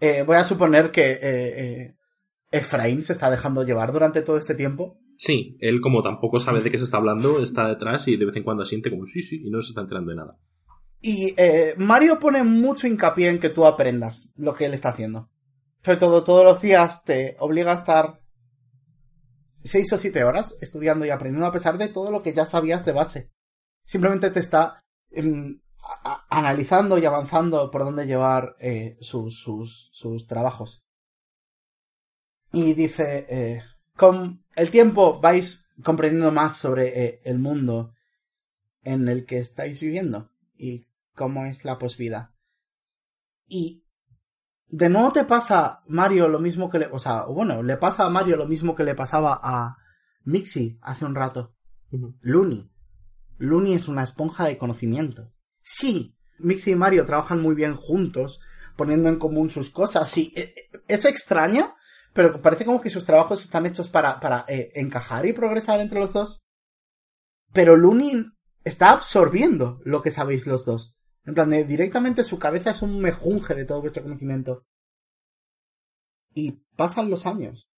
Eh, voy a suponer que eh, eh, Efraín se está dejando llevar durante todo este tiempo. Sí, él como tampoco sabe de qué se está hablando, está detrás y de vez en cuando siente como sí, sí, y no se está enterando de nada. Y eh, Mario pone mucho hincapié en que tú aprendas lo que él está haciendo. Sobre todo, todos los días te obliga a estar seis o siete horas estudiando y aprendiendo a pesar de todo lo que ya sabías de base. Simplemente te está em, analizando y avanzando por dónde llevar eh, sus, sus, sus trabajos. Y dice, eh, con el tiempo vais comprendiendo más sobre eh, el mundo en el que estáis viviendo y cómo es la posvida. Y de nuevo te pasa Mario lo mismo que le, o sea, bueno, le pasa a Mario lo mismo que le pasaba a Mixi hace un rato. Looney. Looney es una esponja de conocimiento. Sí, Mixi y Mario trabajan muy bien juntos, poniendo en común sus cosas. Sí, eh, eh, es extraño, pero parece como que sus trabajos están hechos para, para eh, encajar y progresar entre los dos. Pero Looney está absorbiendo lo que sabéis los dos. En plan, directamente su cabeza es un mejunje de todo vuestro conocimiento. Y pasan los años.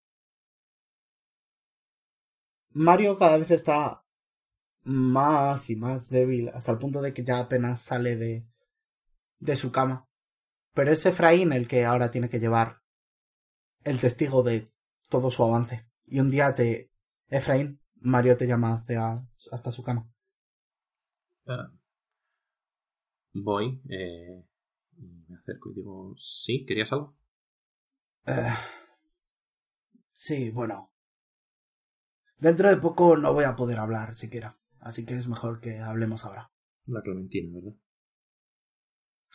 Mario cada vez está más y más débil, hasta el punto de que ya apenas sale de, de su cama. Pero es Efraín el que ahora tiene que llevar el testigo de todo su avance. Y un día te Efraín, Mario te llama hasta su cama. Ah. Voy, eh, y me acerco y digo, sí, ¿querías algo? Eh, sí, bueno. Dentro de poco no voy a poder hablar siquiera, así que es mejor que hablemos ahora. La Clementina, ¿verdad?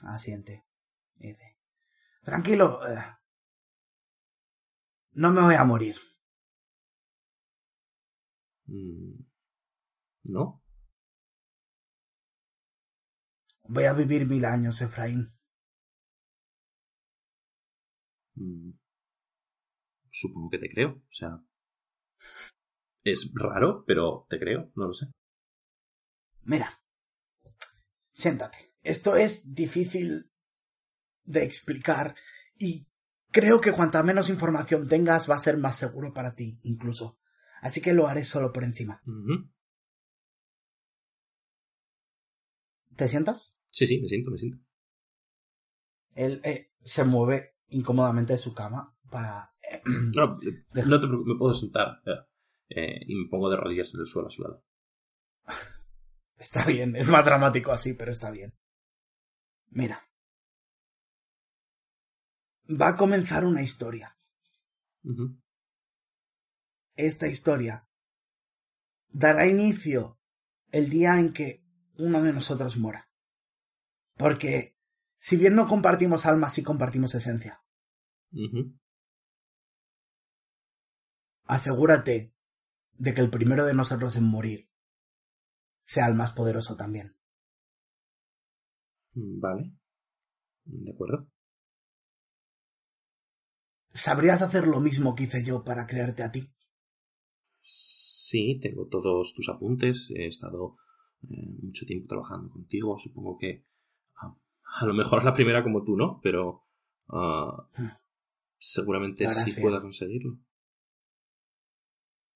Asiente. Dice, Tranquilo. eh, no me voy a morir. Mm, ¿No? Voy a vivir mil años, Efraín. Mm, Supongo que te creo. O sea, es raro, pero te creo, no lo sé. Mira. Siéntate. Esto es difícil de explicar y creo que cuanta menos información tengas va a ser más seguro para ti, incluso. Así que lo haré solo por encima. ¿Te sientas? Sí, sí, me siento, me siento. Él eh, se mueve incómodamente de su cama para... No, Deja- no te preocupes, me puedo sentar. eh, eh, y me pongo de rodillas en el suelo a su lado. Está bien, es más dramático así, pero está bien. Mira. Va a comenzar una historia. Esta historia dará inicio el día en que uno de nosotros muera. Porque si bien no compartimos alma, sí compartimos esencia. Asegúrate de que el primero de nosotros en morir sea el más poderoso también. Mm, Vale. De acuerdo. ¿Sabrías hacer lo mismo que hice yo para crearte a ti? Sí, tengo todos tus apuntes. He estado eh, mucho tiempo trabajando contigo. Supongo que ah, a lo mejor la primera como tú, ¿no? Pero ah, seguramente sí pueda conseguirlo.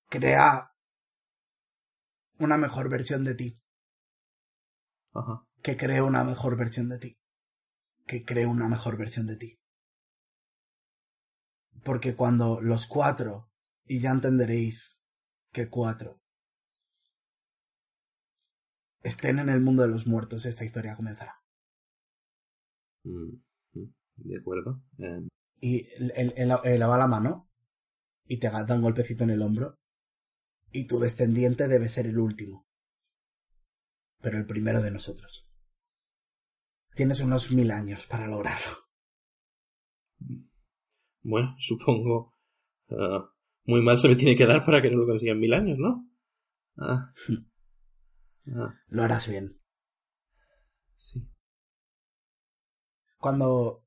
Crea una mejor versión de ti. Ajá. Que cree una mejor versión de ti. Que cree una mejor versión de ti. Porque cuando los cuatro, y ya entenderéis que cuatro, estén en el mundo de los muertos, esta historia comenzará. Mm, mm, De acuerdo. Eh, Y él- él lava la mano y te da un golpecito en el hombro. Y tu descendiente debe ser el último. Pero el primero de nosotros. Tienes unos mil años para lograrlo. bueno, supongo. ah, muy mal se me tiene que dar para que no lo consiga en mil años, ¿no? Ah. Ah, Lo harás bien. sí. Cuando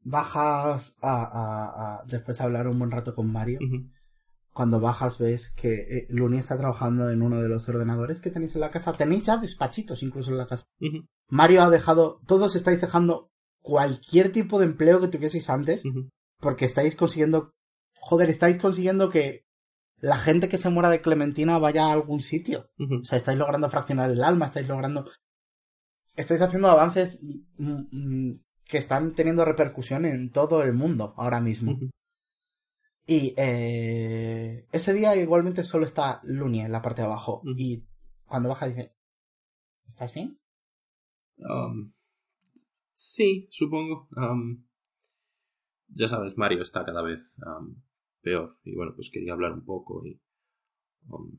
bajas a, a- a- después de hablar un buen rato con Mario, cuando bajas ves que eh, Luni está trabajando en uno de los ordenadores que tenéis en la casa. Tenéis ya despachitos incluso en la casa. Mario ha dejado, todos estáis dejando cualquier tipo de empleo que tuvieseis antes porque estáis consiguiendo, joder, estáis consiguiendo que la gente que se muera de Clementina vaya a algún sitio. O sea, estáis logrando fraccionar el alma, estáis logrando... Estáis haciendo avances mm, mm, que están teniendo repercusión en todo el mundo ahora mismo. Y eh, ese día igualmente solo está Luni en la parte de abajo. Y cuando baja dice, ¿estás bien? Um, sí, supongo. Um, ya sabes, Mario está cada vez um, peor. Y bueno, pues quería hablar un poco y. um,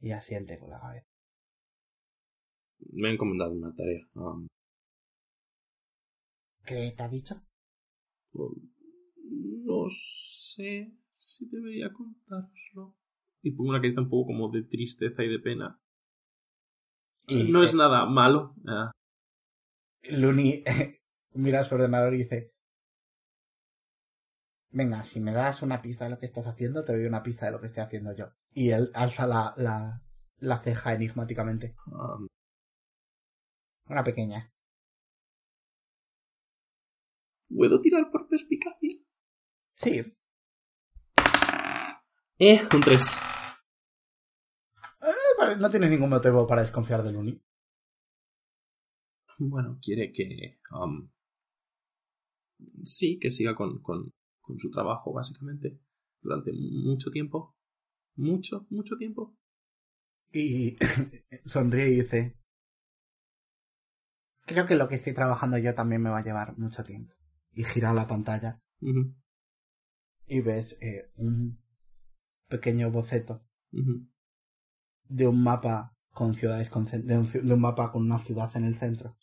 Y asiente con la cabeza. me ha encomendado una tarea. Um, ¿Qué te ha dicho? um, no sé si debería contároslo. Y pongo una carita un poco como de tristeza y de pena. Y no es nada malo. ah, Luni mira a su ordenador y dice, venga, si me das una pista de lo que estás haciendo, te doy una pista de lo que estoy haciendo yo. Y él alza la, la, la ceja enigmáticamente. um, Una pequeña. ¿Puedo tirar por perspicacia? Sí, Eh, un 3. eh, vale, no tienes ningún motivo para desconfiar de Luni. Bueno, quiere que... um, sí, que siga con, con, con su trabajo, básicamente. durante mucho tiempo. Mucho, mucho tiempo. Y sonríe y dice, creo que lo que estoy trabajando yo también me va a llevar mucho tiempo. Y gira la pantalla y ves eh, un pequeño boceto de un mapa con ciudades concen- de un, de un mapa con una ciudad en el centro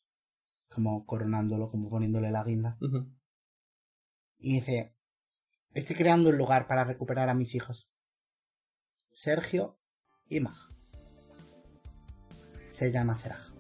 como coronándolo como poniéndole la guinda y dice estoy creando un lugar para recuperar a mis hijos. Sergio y Mag se llama Seraj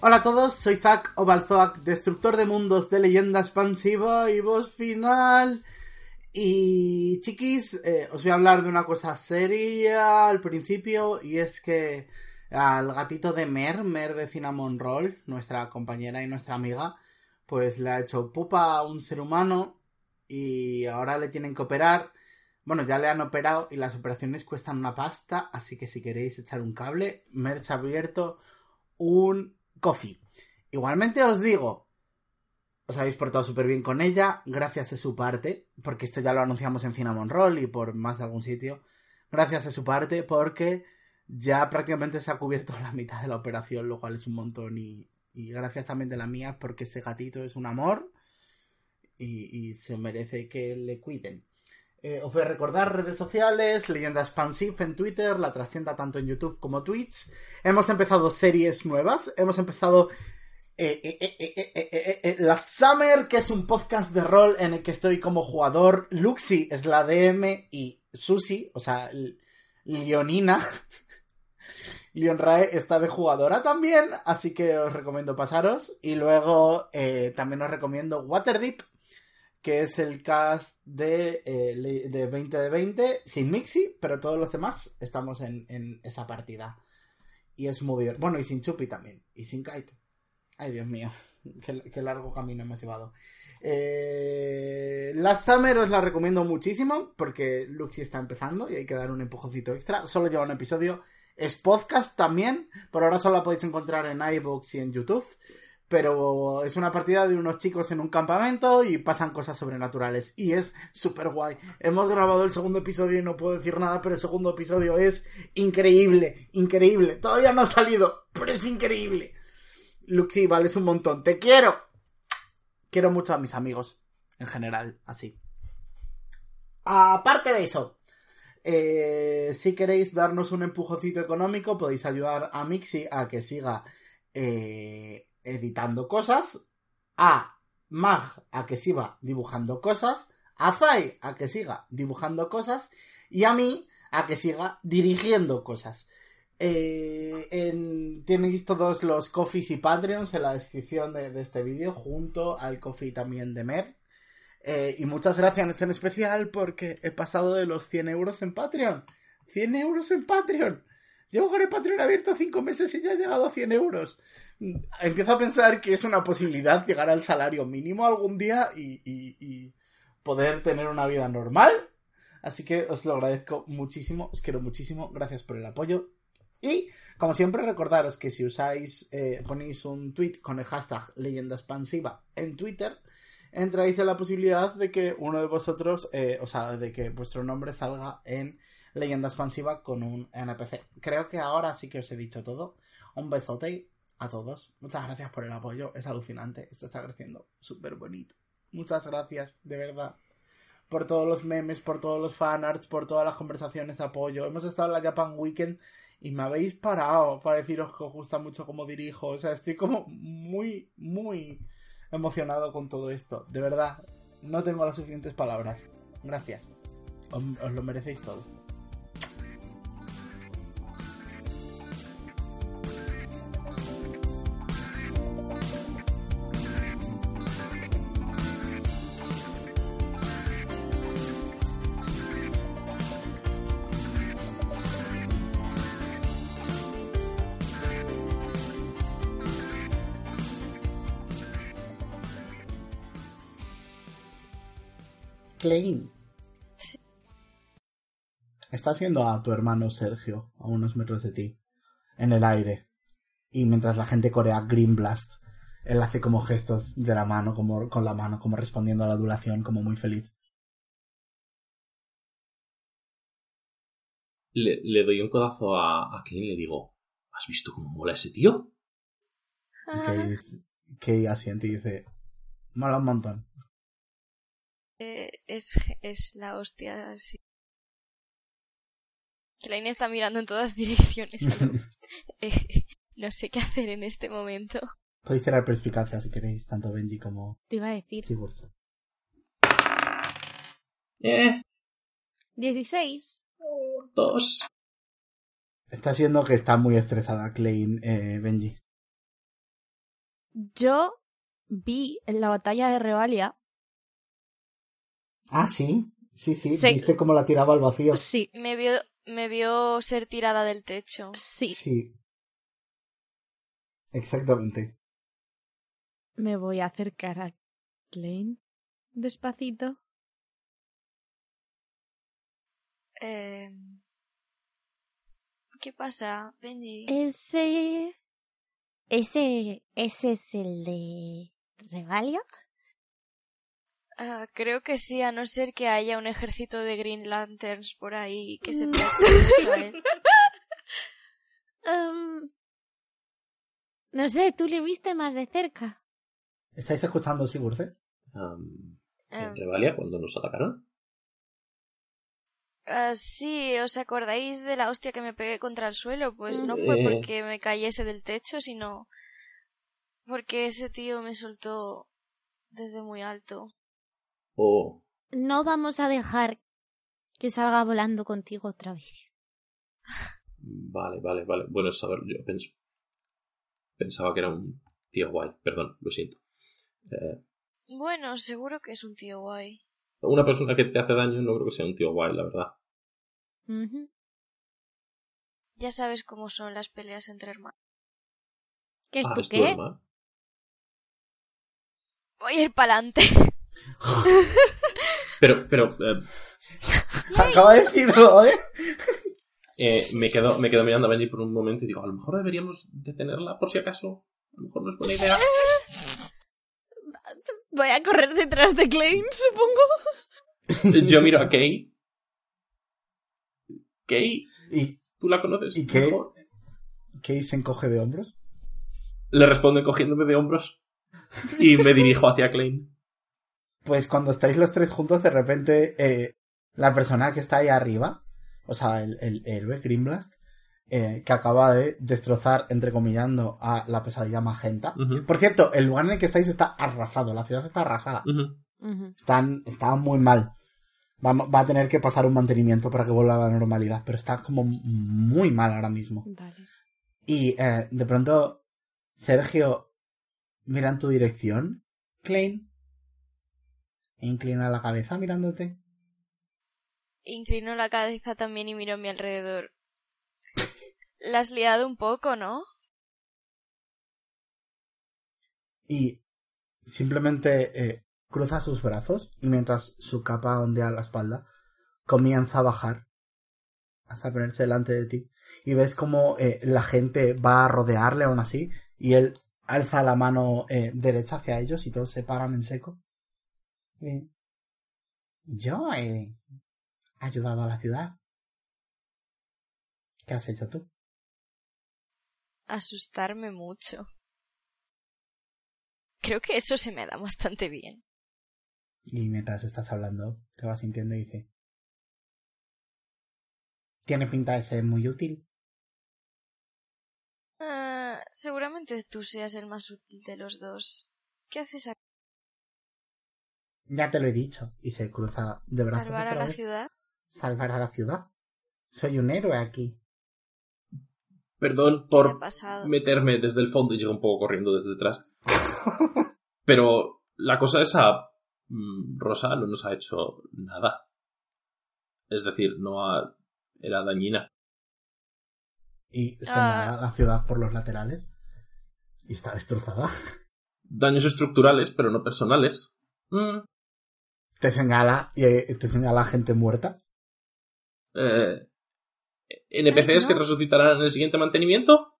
Hola a todos, soy Zack Obalzoak, destructor de mundos de leyenda expansiva y voz final. Y chiquis, eh, os voy a hablar de una cosa seria al principio y es que al gatito de Mer, Mer de Cinnamon Roll, nuestra compañera y nuestra amiga, pues le ha hecho pupa a un ser humano y ahora le tienen que operar. Bueno, ya le han operado y las operaciones cuestan una pasta, así que si queréis echar un cable, Mer se ha abierto un coffee. Igualmente os digo, os habéis portado súper bien con ella, gracias a su parte, porque esto ya lo anunciamos en Cinnamon Roll y por más de algún sitio, gracias a su parte, porque ya prácticamente se ha cubierto la mitad de la operación, lo cual es un montón, y, y gracias también de la mía, porque ese gatito es un amor y, y se merece que le cuiden. Eh, os voy a recordar redes sociales, Leyenda Expansive en Twitter, La Trascienda tanto en YouTube como Twitch. Hemos empezado series nuevas, hemos empezado eh, eh, La Summer, que es un podcast de rol en el que estoy como jugador. Luxi es la DM y Susi, o sea, Leonina. Leon Rae está de jugadora también, así que os recomiendo pasaros. Y luego también os recomiendo Waterdeep, que es el cast de, eh, de 20 de 20, sin Mixi, pero todos los demás estamos en, en esa partida. Y es muy. Bueno, y sin Chupi también. Y sin Kite. Ay, Dios mío. Qué, largo camino hemos llevado. Eh, la Summer os la recomiendo muchísimo porque Luxi está empezando y hay que dar un empujoncito extra. Solo lleva un episodio. Es podcast también. Por ahora solo la podéis encontrar en iVoox y en YouTube. Pero es una partida de unos chicos en un campamento y pasan cosas sobrenaturales. Y es súper guay. Hemos grabado el segundo episodio y no puedo decir nada, pero el segundo episodio es increíble, increíble. Todavía no ha salido, pero es increíble. Luxi, vales un montón. Te quiero. Quiero mucho a mis amigos, en general, así. Aparte de eso, eh, si queréis darnos un empujocito económico, podéis ayudar a Mixi a que siga eh, editando cosas, a Mag a que siga dibujando cosas, a Zai a que siga dibujando cosas y a mí a que siga dirigiendo cosas. Eh, en- todos los coffees y patreons en la descripción de, de este vídeo junto al coffee también de Mer. Eh, y muchas gracias en especial porque he pasado de los 100 euros en Patreon. 100 euros en Patreon. Llevo con el Patreon abierto 5 meses y ya he llegado a 100 euros. Empiezo a pensar que es una posibilidad llegar al salario mínimo algún día y, y- y poder tener una vida normal. Así que os lo agradezco muchísimo, os quiero muchísimo, gracias por el apoyo. Y, como siempre, recordaros que si usáis, eh, ponéis un tweet con el hashtag leyenda expansiva en Twitter, entráis en la posibilidad de que uno de vosotros, eh, o sea, de que vuestro nombre salga en leyenda expansiva con un NPC. Creo que ahora sí que os he dicho todo. Un besote a todos. Muchas gracias por el apoyo. Es alucinante. Esto está creciendo súper bonito. Muchas gracias, de verdad. Por todos los memes, por todos los fanarts, por todas las conversaciones de apoyo. Hemos estado en la Japan Weekend y me habéis parado para deciros que os gusta mucho cómo dirijo. O sea, estoy como muy, muy emocionado con todo esto. De verdad, no tengo las suficientes palabras. Gracias. Os, lo merecéis todo. Klein. Estás viendo a tu hermano Sergio a unos metros de ti, en el aire. Y mientras la gente corea Green Blast, él hace como gestos de la mano, como con la mano, como respondiendo a la adulación, como muy feliz. Le, le doy un codazo a, a Klein y le digo, ¿has visto cómo mola ese tío? Kay asiente y dice, mola un montón. Eh, es, es la hostia, sí. Klein está mirando en todas direcciones. lo- Eh, no sé qué hacer en este momento. Podéis tirar perspicacia si queréis, tanto Benji como Te iba a decir. Sigurd. Eh, 16. dos. Está siendo que está muy estresada Klein, eh, Benji. Yo vi en la batalla de Revalia. Ah, sí. Sí, sí. Sí. ¿Viste cómo la tiraba al vacío? Sí, Me vio, me vio ser tirada del techo. sí. Sí. Exactamente. Me voy a acercar a Klein despacito. Eh, ¿Qué pasa, Benji? Ese. Ese. Ese es el de. Revalia. Ah, creo que sí, a no ser que haya un ejército de Green Lanterns por ahí que se Mm. parezca mucho a él. No sé, tú le viste más de cerca. ¿Estáis escuchando Sigurd? eh? Am, Eh, en Revalia, cuando nos atacaron. ah, sí, ¿os acordáis de la hostia que me pegué contra el suelo? Pues no Eh. fue porque me cayese del techo, sino porque ese tío me soltó desde muy alto. O No vamos a dejar que salga volando contigo otra vez. Vale, vale, vale. Bueno, saber, yo pens- pensaba que era un tío guay. Perdón, lo siento. Eh, Bueno, seguro que es un tío guay. una persona que te hace daño no creo que sea un tío guay, la verdad. Ya sabes cómo son las peleas entre hermanos. ¿Qué es ah, tu es qué? Voy a ir pa'lante. Pero, pero, eh, Acaba de decirlo, ¿eh? eh, me, quedo, me quedo mirando a Benji por un momento y digo, a lo mejor deberíamos detenerla por si acaso. A lo mejor no es buena idea. Voy a correr detrás de Klein, supongo. Yo miro a Kay. Kay, ¿Y, ¿tú la conoces? y mejor? ¿Qué se encoge de hombros? Le responde cogiéndome de hombros. Y me dirijo hacia Klein. Pues cuando estáis los tres juntos, de repente, eh, la persona que está ahí arriba, o sea, el, el héroe Greenblast, eh, que acaba de destrozar, entrecomillando, a la pesadilla magenta. Por cierto, el lugar en el que estáis está arrasado, la ciudad está arrasada. Están, está muy mal. Va, va a tener que pasar un mantenimiento para que vuelva a la normalidad, pero está como muy mal ahora mismo. Vale. Y eh, de pronto, Sergio mira en tu dirección, Klein, inclina la cabeza mirándote. Inclino la cabeza también y miro a mi alrededor. La has liado un poco, ¿no? y simplemente eh, cruza sus brazos y mientras su capa ondea la espalda, comienza a bajar hasta ponerse delante de ti y ves como eh, la gente va a rodearle aún así y él alza la mano eh, derecha hacia ellos y todos se paran en seco. Yo he ayudado a la ciudad. ¿Qué has hecho tú? Asustarme mucho. Creo que eso se me da bastante bien. Y mientras estás hablando, te vas sintiendo y dice... Tiene pinta de ser muy útil. Ah, seguramente tú seas el más útil de los dos. ¿Qué haces aquí? Ya te lo he dicho. Y se cruza de brazos ¿Salvar a la vez. ciudad? Salvar a la ciudad. Soy un héroe aquí. Perdón ¿Qué ha por meterme desde el fondo y llego un poco corriendo desde detrás. Pero la cosa esa, mm, Rosa no nos ha hecho nada. Es decir, no ha, era dañina. Y señala Ah. la ciudad por los laterales. Y está destrozada. Daños estructurales, pero no personales. Mm, Te señala y eh, te señala gente muerta. Eh, ¿NPCs Ay, que resucitarán en el siguiente mantenimiento?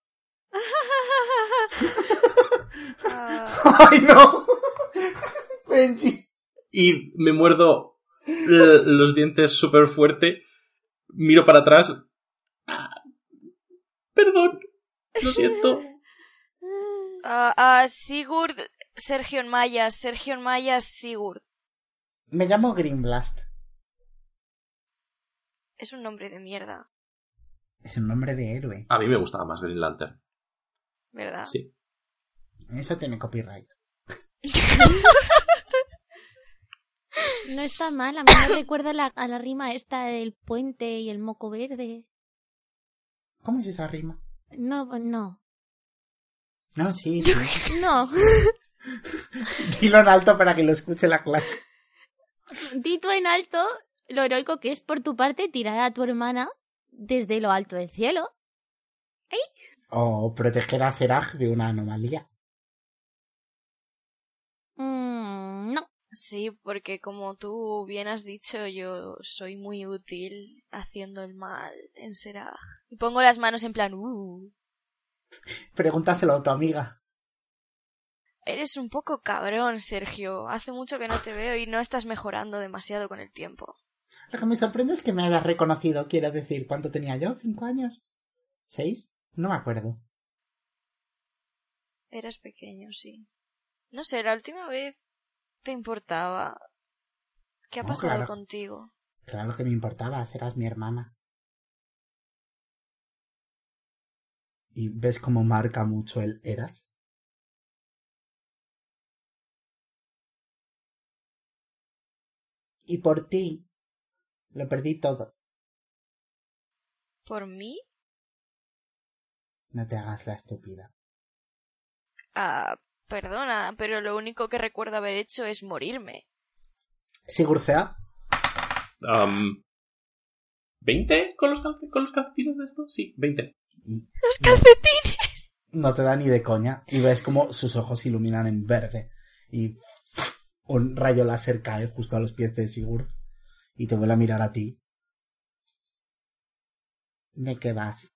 Ah, ¡Ay, no! Benji. Y me muerdo los dientes súper fuerte. Miro para atrás. Ah, Perdón. Lo siento. ah, ah, Sigurd, Sergio Mayas, Sergio Mayas, Sigurd. Me llamo Greenblast. Es un nombre de mierda, Es un nombre de héroe. A mí me gustaba más Green Lantern. ¿verdad? Sí. Eso tiene copyright. No está mal, a mí me recuerda la- a la rima esta del puente y el moco verde. ¿Cómo es esa rima? No, no. No, sí, sí. No. Dilo en alto para que lo escuche la clase. Dito en alto lo heroico que es por tu parte tirar a tu hermana desde lo alto del cielo. O proteger a Seraj de una anomalía. Mm, no. Sí, porque como tú bien has dicho, yo soy muy útil haciendo el mal en Seraj. Y pongo las manos en plan, uh, Pregúntaselo a tu amiga. Eres un poco cabrón, Sergio. Hace mucho que no te veo y no estás mejorando demasiado con el tiempo. Lo que me sorprende es que me hayas reconocido. Quiero decir, ¿cuánto tenía yo? ¿Cinco años? ¿Seis? No me acuerdo. Eras pequeño, sí. No sé, la última vez te importaba. ¿Qué ha No, pasado claro. contigo? Claro que me importaba, serás mi hermana. ¿Y ves cómo marca mucho el eras? Y por ti lo perdí todo. ¿Por mí? No te hagas la estúpida. Ah, perdona, pero lo único que recuerdo haber hecho es morirme. Sigurcea, Am, ¿20 con los, con los calcetines de esto? Sí, 20. ¡Los calcetines! no te da ni de coña y ves como sus ojos se iluminan en verde y un rayo láser cae justo a los pies de Sigurd y te vuelve a mirar a ti. ¿De qué vas?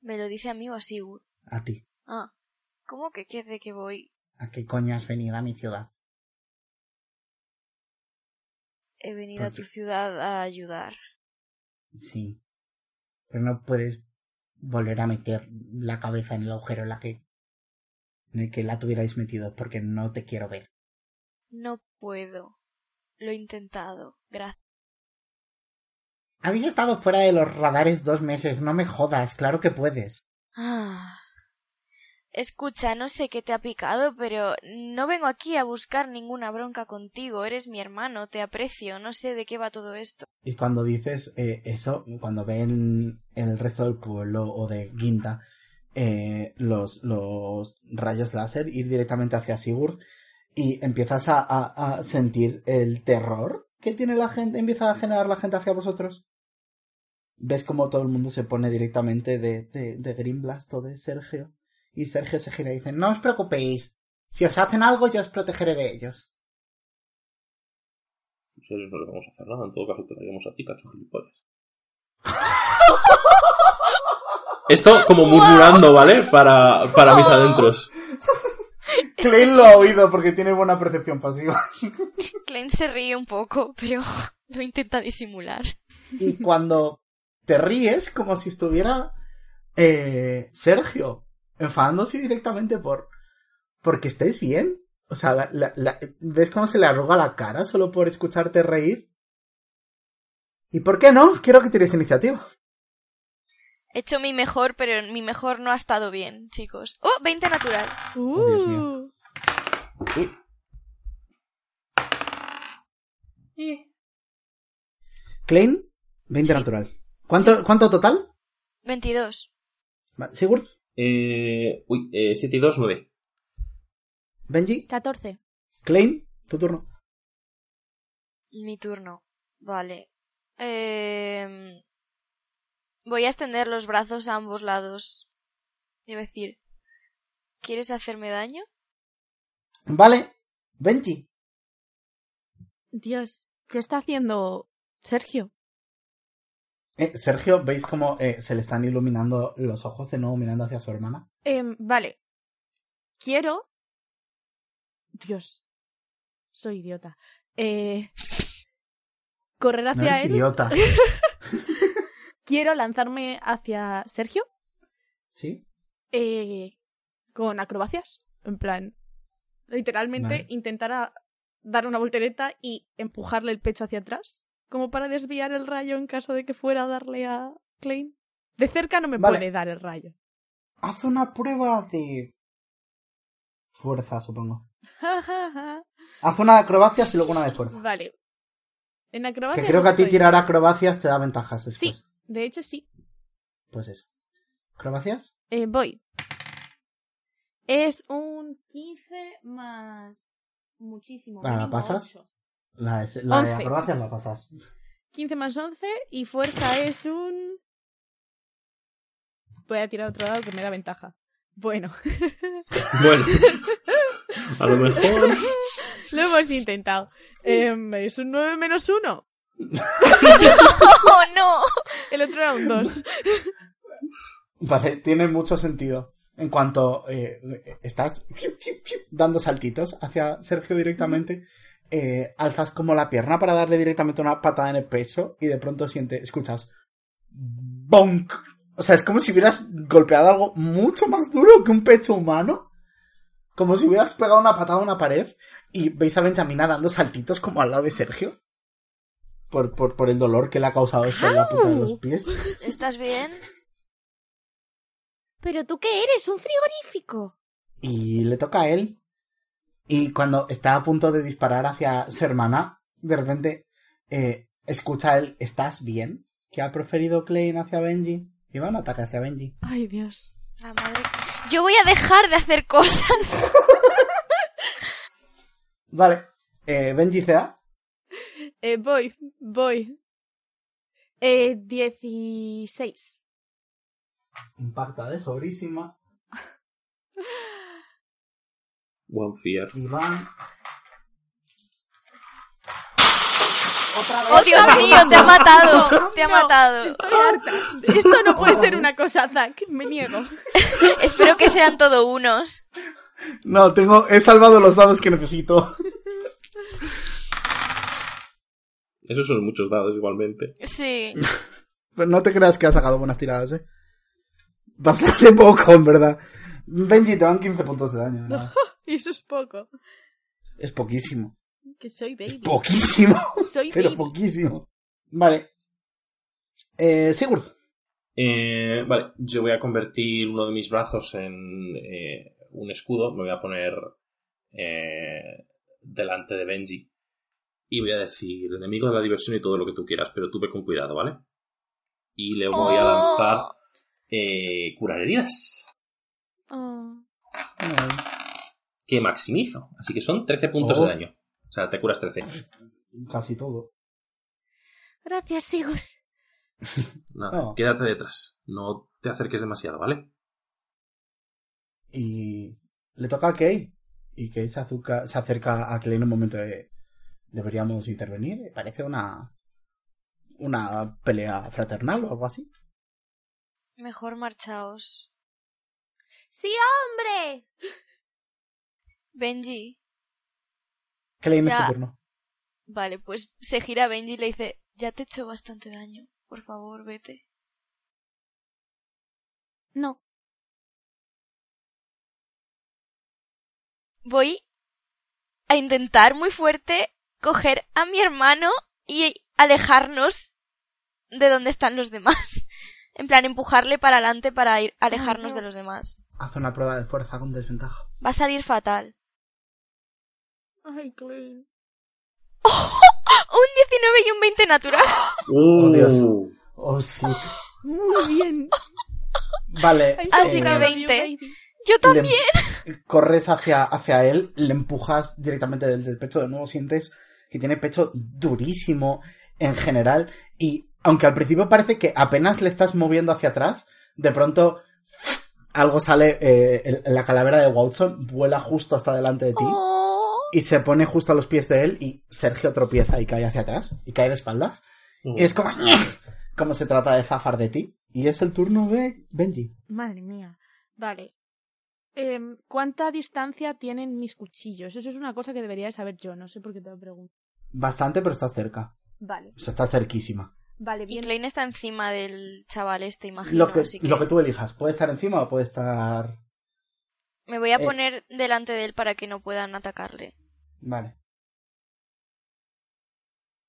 ¿Me lo dice a mí o a Sigurd? A ti. Ah, ¿cómo que qué de que voy? ¿A qué coño has venido a mi ciudad? He venido a tu ciudad a ayudar. Sí. Pero no puedes volver a meter la cabeza en el agujero en, la que, en el que la tuvierais metido porque no te quiero ver. No puedo. Lo he intentado. Gracias. Habéis estado fuera de los radares dos meses, no me jodas, claro que puedes. Ah. Escucha, no sé qué te ha picado, pero no vengo aquí a buscar ninguna bronca contigo. Eres mi hermano, te aprecio, no sé de qué va todo esto. Y cuando dices eh, eso, cuando ven en el resto del pueblo o de Guinta eh, los, los rayos láser ir directamente hacia Sigurd y empiezas a, a- a sentir el terror que tiene la gente, empieza a generar la gente hacia vosotros. Ves como todo el mundo se pone directamente de, de, de Greenblast o de Sergio. Y Sergio se gira y dice, no os preocupéis, si os hacen algo yo os protegeré de ellos. Nosotros no le vamos a hacer nada, en todo caso te daríamos a ti, cacho gilipollas. Esto como murmurando, ¿vale? Para, para mis adentros. Klein lo ha oído porque tiene buena percepción pasiva. Klein se ríe un poco, pero lo intenta disimular. Y cuando te ríes, como si estuviera eh, Sergio enfadándose directamente por porque estés bien. O sea, la- la- la- ¿ves cómo se le arruga la cara solo por escucharte reír? ¿Y por qué no? Quiero que tires iniciativa. He hecho mi mejor, pero mi mejor no ha estado bien, chicos. ¡Oh! 20 natural. Oh, Dios mío. Uh, Klein, 20 Sí. natural. ¿Cuánto, ¿Cuánto total? 22. Va, Sigurd, eh, uy, eh, 7 y 2, 9. Benji, 14. Klein, tu turno. Mi turno. Vale. Eh... Voy a extender los brazos a ambos lados. A decir, ¿quieres hacerme daño? Vale, Benji. Dios, ¿qué está haciendo Sergio? Eh, Sergio, ¿veis cómo eh, se le están iluminando los ojos de nuevo mirando hacia su hermana? Em, vale. Quiero. Dios. Soy idiota. Eh. Correr No hacia eres él. idiota. Quiero lanzarme hacia Sergio. ¿Sí? eh, con acrobacias. En plan, literalmente Vale. intentar a- dar una voltereta y empujarle el pecho hacia atrás, como para desviar el rayo en caso de que fuera a darle a Klein. De cerca no me Vale. puede dar el rayo. Haz una prueba de fuerza, supongo. Haz una de acrobacias y luego una de fuerza. vale. En Que acrobacias. creo que a ti tirar acrobacias te da ventajas después. Sí, de hecho sí. Pues eso. ¿Acrobacias? Eh, voy. Es un 15 más muchísimo. Ah, ¿la pasas? 8. La, es- la de Once. acrobacias la pasas. 15 más 11 y fuerza es un... Voy a tirar otro dado que me da ventaja. Bueno, Bueno, a lo mejor. lo hemos intentado. Em, es un 9 menos 1. ¡Oh, no! El otro era un 2. Vale, tiene mucho sentido. En cuanto eh, estás dando saltitos hacia Sergio directamente, eh, alzas como la pierna para darle directamente una patada en el pecho y de pronto sientes, escuchas, bonk. O sea, es como si hubieras golpeado algo mucho más duro que un pecho humano. Como si hubieras pegado una patada a una pared y veis a Benjamina dando saltitos como al lado de Sergio. Por, por, por el dolor que le ha causado esto en la punta de los pies. ¿Estás bien? ¿Pero tú qué eres? ¿Un frigorífico? y le toca a él. Y cuando está a punto de disparar hacia su hermana, de repente eh, escucha él, ¿estás bien? Que ha proferido Klein hacia Benji. Y va un ataque hacia Benji. Ay, Dios. La madre. Yo voy a dejar de hacer cosas. Vale, eh, Benji CA. Eh, voy, voy. Eh, 16. Impacta de sobrísima. One Fear. Vez. ¡Oh, Dios mío! ¡Te ha matado! ¡Te ha No, matado! Estoy harta. Esto no puede ser una cosa, Zack. Me niego. Espero que sean todo unos. No, tengo. He salvado los dados que necesito. Esos son muchos dados igualmente. Sí. Pero no te creas que ha sacado buenas tiradas, eh. Bastante poco, en verdad. Benji, te van 15 puntos de daño. nada. Y eso es poco. Es poquísimo. Que soy baby. Poquísimo. Soy Pero baby. poquísimo. Vale. Eh, Sigurd. Eh, vale, yo voy a convertir uno de mis brazos en eh, un escudo. Me voy a poner eh, delante de Benji. Y voy a decir, enemigo de la diversión y todo lo que tú quieras, pero tú ve con cuidado, ¿vale? Y le voy a Oh. lanzar eh, curar heridas. Oh. Que maximizo. Así que son 13 puntos Oh. de daño. O sea, te curas 13. Casi todo. Gracias, Sigurd. Nada, Oh. quédate detrás. No te acerques demasiado, ¿vale? Y le toca a Kay. Y Kay se, azuca- se acerca a Clay en un momento de... Deberíamos intervenir. Parece una... Una pelea fraternal o algo así. Mejor marchaos. ¡Sí, hombre! Benji. Clay, Ya. tu turno. Vale, pues se gira a Benji y le dice, ya te he hecho bastante daño. Por favor, vete. No. Voy a intentar muy fuerte coger a mi hermano y alejarnos de donde están los demás. En plan, empujarle para adelante para ir alejarnos no. de los demás. Haz una prueba de fuerza con desventaja. Va a salir fatal. Ay, Clay. Un 19 y un 20 natural. Oh, Dios. Uh. Oh, shit. Muy bien. Vale. Así eh, que proud of 20. you, baby. Yo le- también. corres hacia, hacia él, le empujas directamente del, del pecho, de nuevo sientes que tiene pecho durísimo en general y aunque al principio parece que apenas le estás moviendo hacia atrás, de pronto algo sale, eh, la calavera de Watson vuela justo hasta delante de ti Oh. y se pone justo a los pies de él y Sergio tropieza y cae hacia atrás y cae de espaldas. Y es como... como se trata de zafar de ti. Y es el turno de Benji. Madre mía. Vale. Em, ¿Cuánta distancia tienen mis cuchillos? Eso es una cosa que debería de saber yo. No sé por qué te lo pregunto. Bastante, pero estás cerca. Vale. O sea, está cerquísima. Vale, Y bien. Klein está encima del chaval este, imagino. Lo que, así que lo que tú elijas. Puede estar encima o puede estar... Me voy a eh. poner delante de él para que no puedan atacarle. Vale.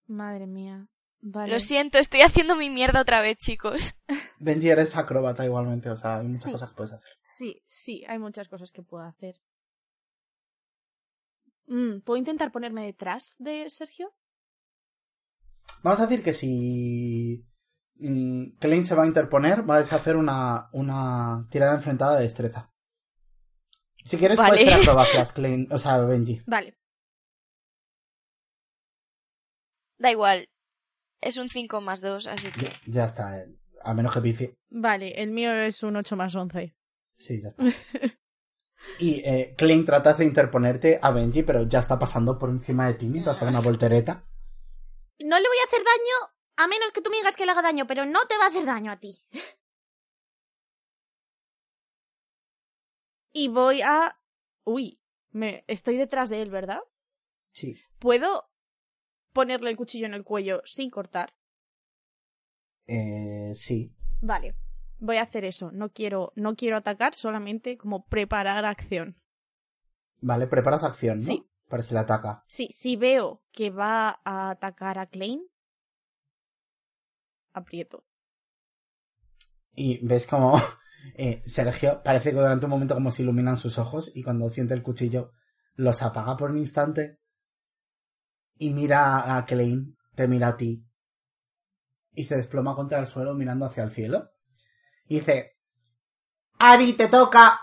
Madre mía. Vale. Lo siento, estoy haciendo mi mierda otra vez, chicos. Benji eres acróbata igualmente. O sea, hay muchas Sí. cosas que puedes hacer. Sí, sí, hay muchas cosas que puedo hacer. Mm, ¿Puedo intentar ponerme detrás de Sergio? Vamos a decir que si... mm, Klein se va a interponer, vais a hacer una, una tirada enfrentada de destreza. Si quieres, Vale. puedes hacer acrobacias, Klein, o sea, Benji. Vale. Da igual. Es un 5 más 2, así que... Ya, ya está, eh, a menos que pifi. Vale, el mío es un 8 más 11. Sí, ya está. Y eh, Klein tratas de interponerte a Benji, pero ya está pasando por encima de ti mientras hace una voltereta. No le voy a hacer daño a menos que tú me digas que le haga daño, pero no te va a hacer daño a ti. Y voy a... Uy, me... estoy detrás de él, ¿verdad? Sí. ¿Puedo ponerle el cuchillo en el cuello sin cortar? Eh, sí. Vale, voy a hacer eso. No quiero, no quiero atacar, solamente como preparar acción. Vale, preparas acción, ¿no? Sí. Para si le ataca. Sí, si veo que va a atacar a Klein, aprieto. Y ves como eh, Sergio parece que durante un momento como se iluminan sus ojos y cuando siente el cuchillo los apaga por un instante y mira a Klein, te mira a ti y se desploma contra el suelo mirando hacia el cielo y dice Ari, te toca.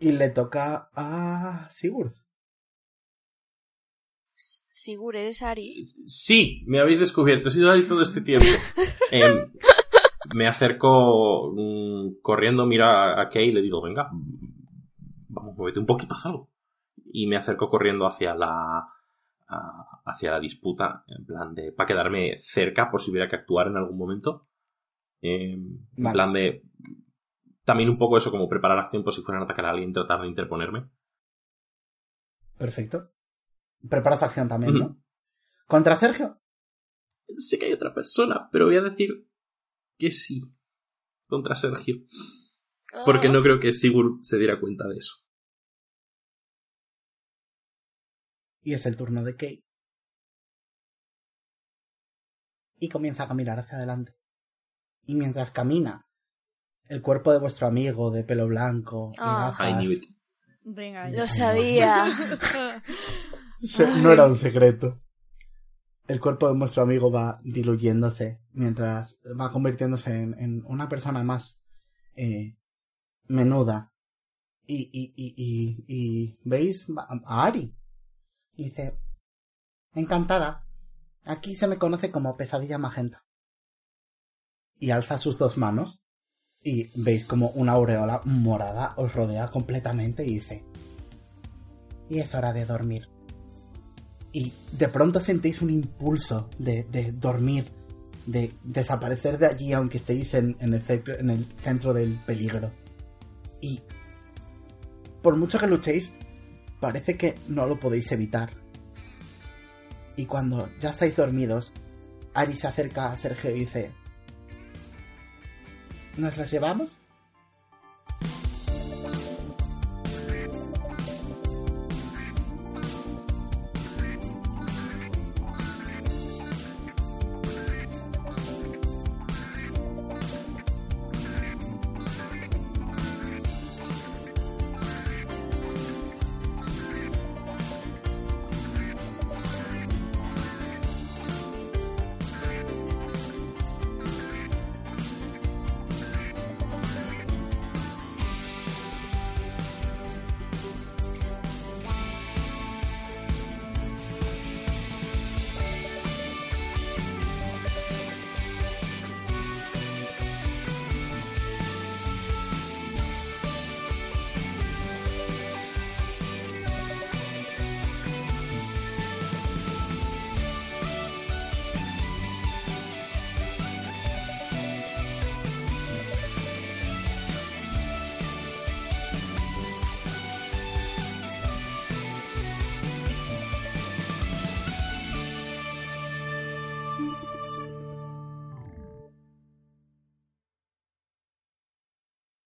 Y le toca a Sigurd. Sigur, eres Ari. Sí, me habéis descubierto. He sido ahí todo este tiempo. Em, me acerco mm, corriendo, miro a, a Kay y le digo, venga, vamos, muévete un poquito, algo. Y me acerco corriendo hacia la a- hacia la disputa, en plan de para quedarme cerca por si hubiera que actuar en algún momento. Em, En plan de también un poco eso como preparar acción por si fueran a atacar a alguien, tratar de interponerme. Perfecto. Preparas acción también, ¿no? ¿Contra Sergio? Sé que hay otra persona, pero voy a decir que sí contra Sergio. Porque Ah. no creo que Sigurd se diera cuenta de eso. Y es el turno de Kay. Y comienza a caminar hacia adelante. Y mientras camina, el cuerpo de vuestro amigo de pelo blanco y Ah. Gafas. Venga, Lo sabía. No era un secreto. El cuerpo de vuestro amigo va diluyéndose mientras va convirtiéndose en, en una persona más eh, menuda. Y, y, y, y, y veis a Ari. Y dice, encantada. Aquí se me conoce como pesadilla magenta. Y alza sus dos manos. Y veis como una aureola morada os rodea completamente y dice, y es hora de dormir y de pronto sentéis un impulso de, dormir, de desaparecer de allí aunque estéis en el centro del peligro. Y por mucho que luchéis, parece que no lo podéis evitar. Y cuando ya estáis dormidos, Ari se acerca a Sergio y dice, ¿Nos las llevamos?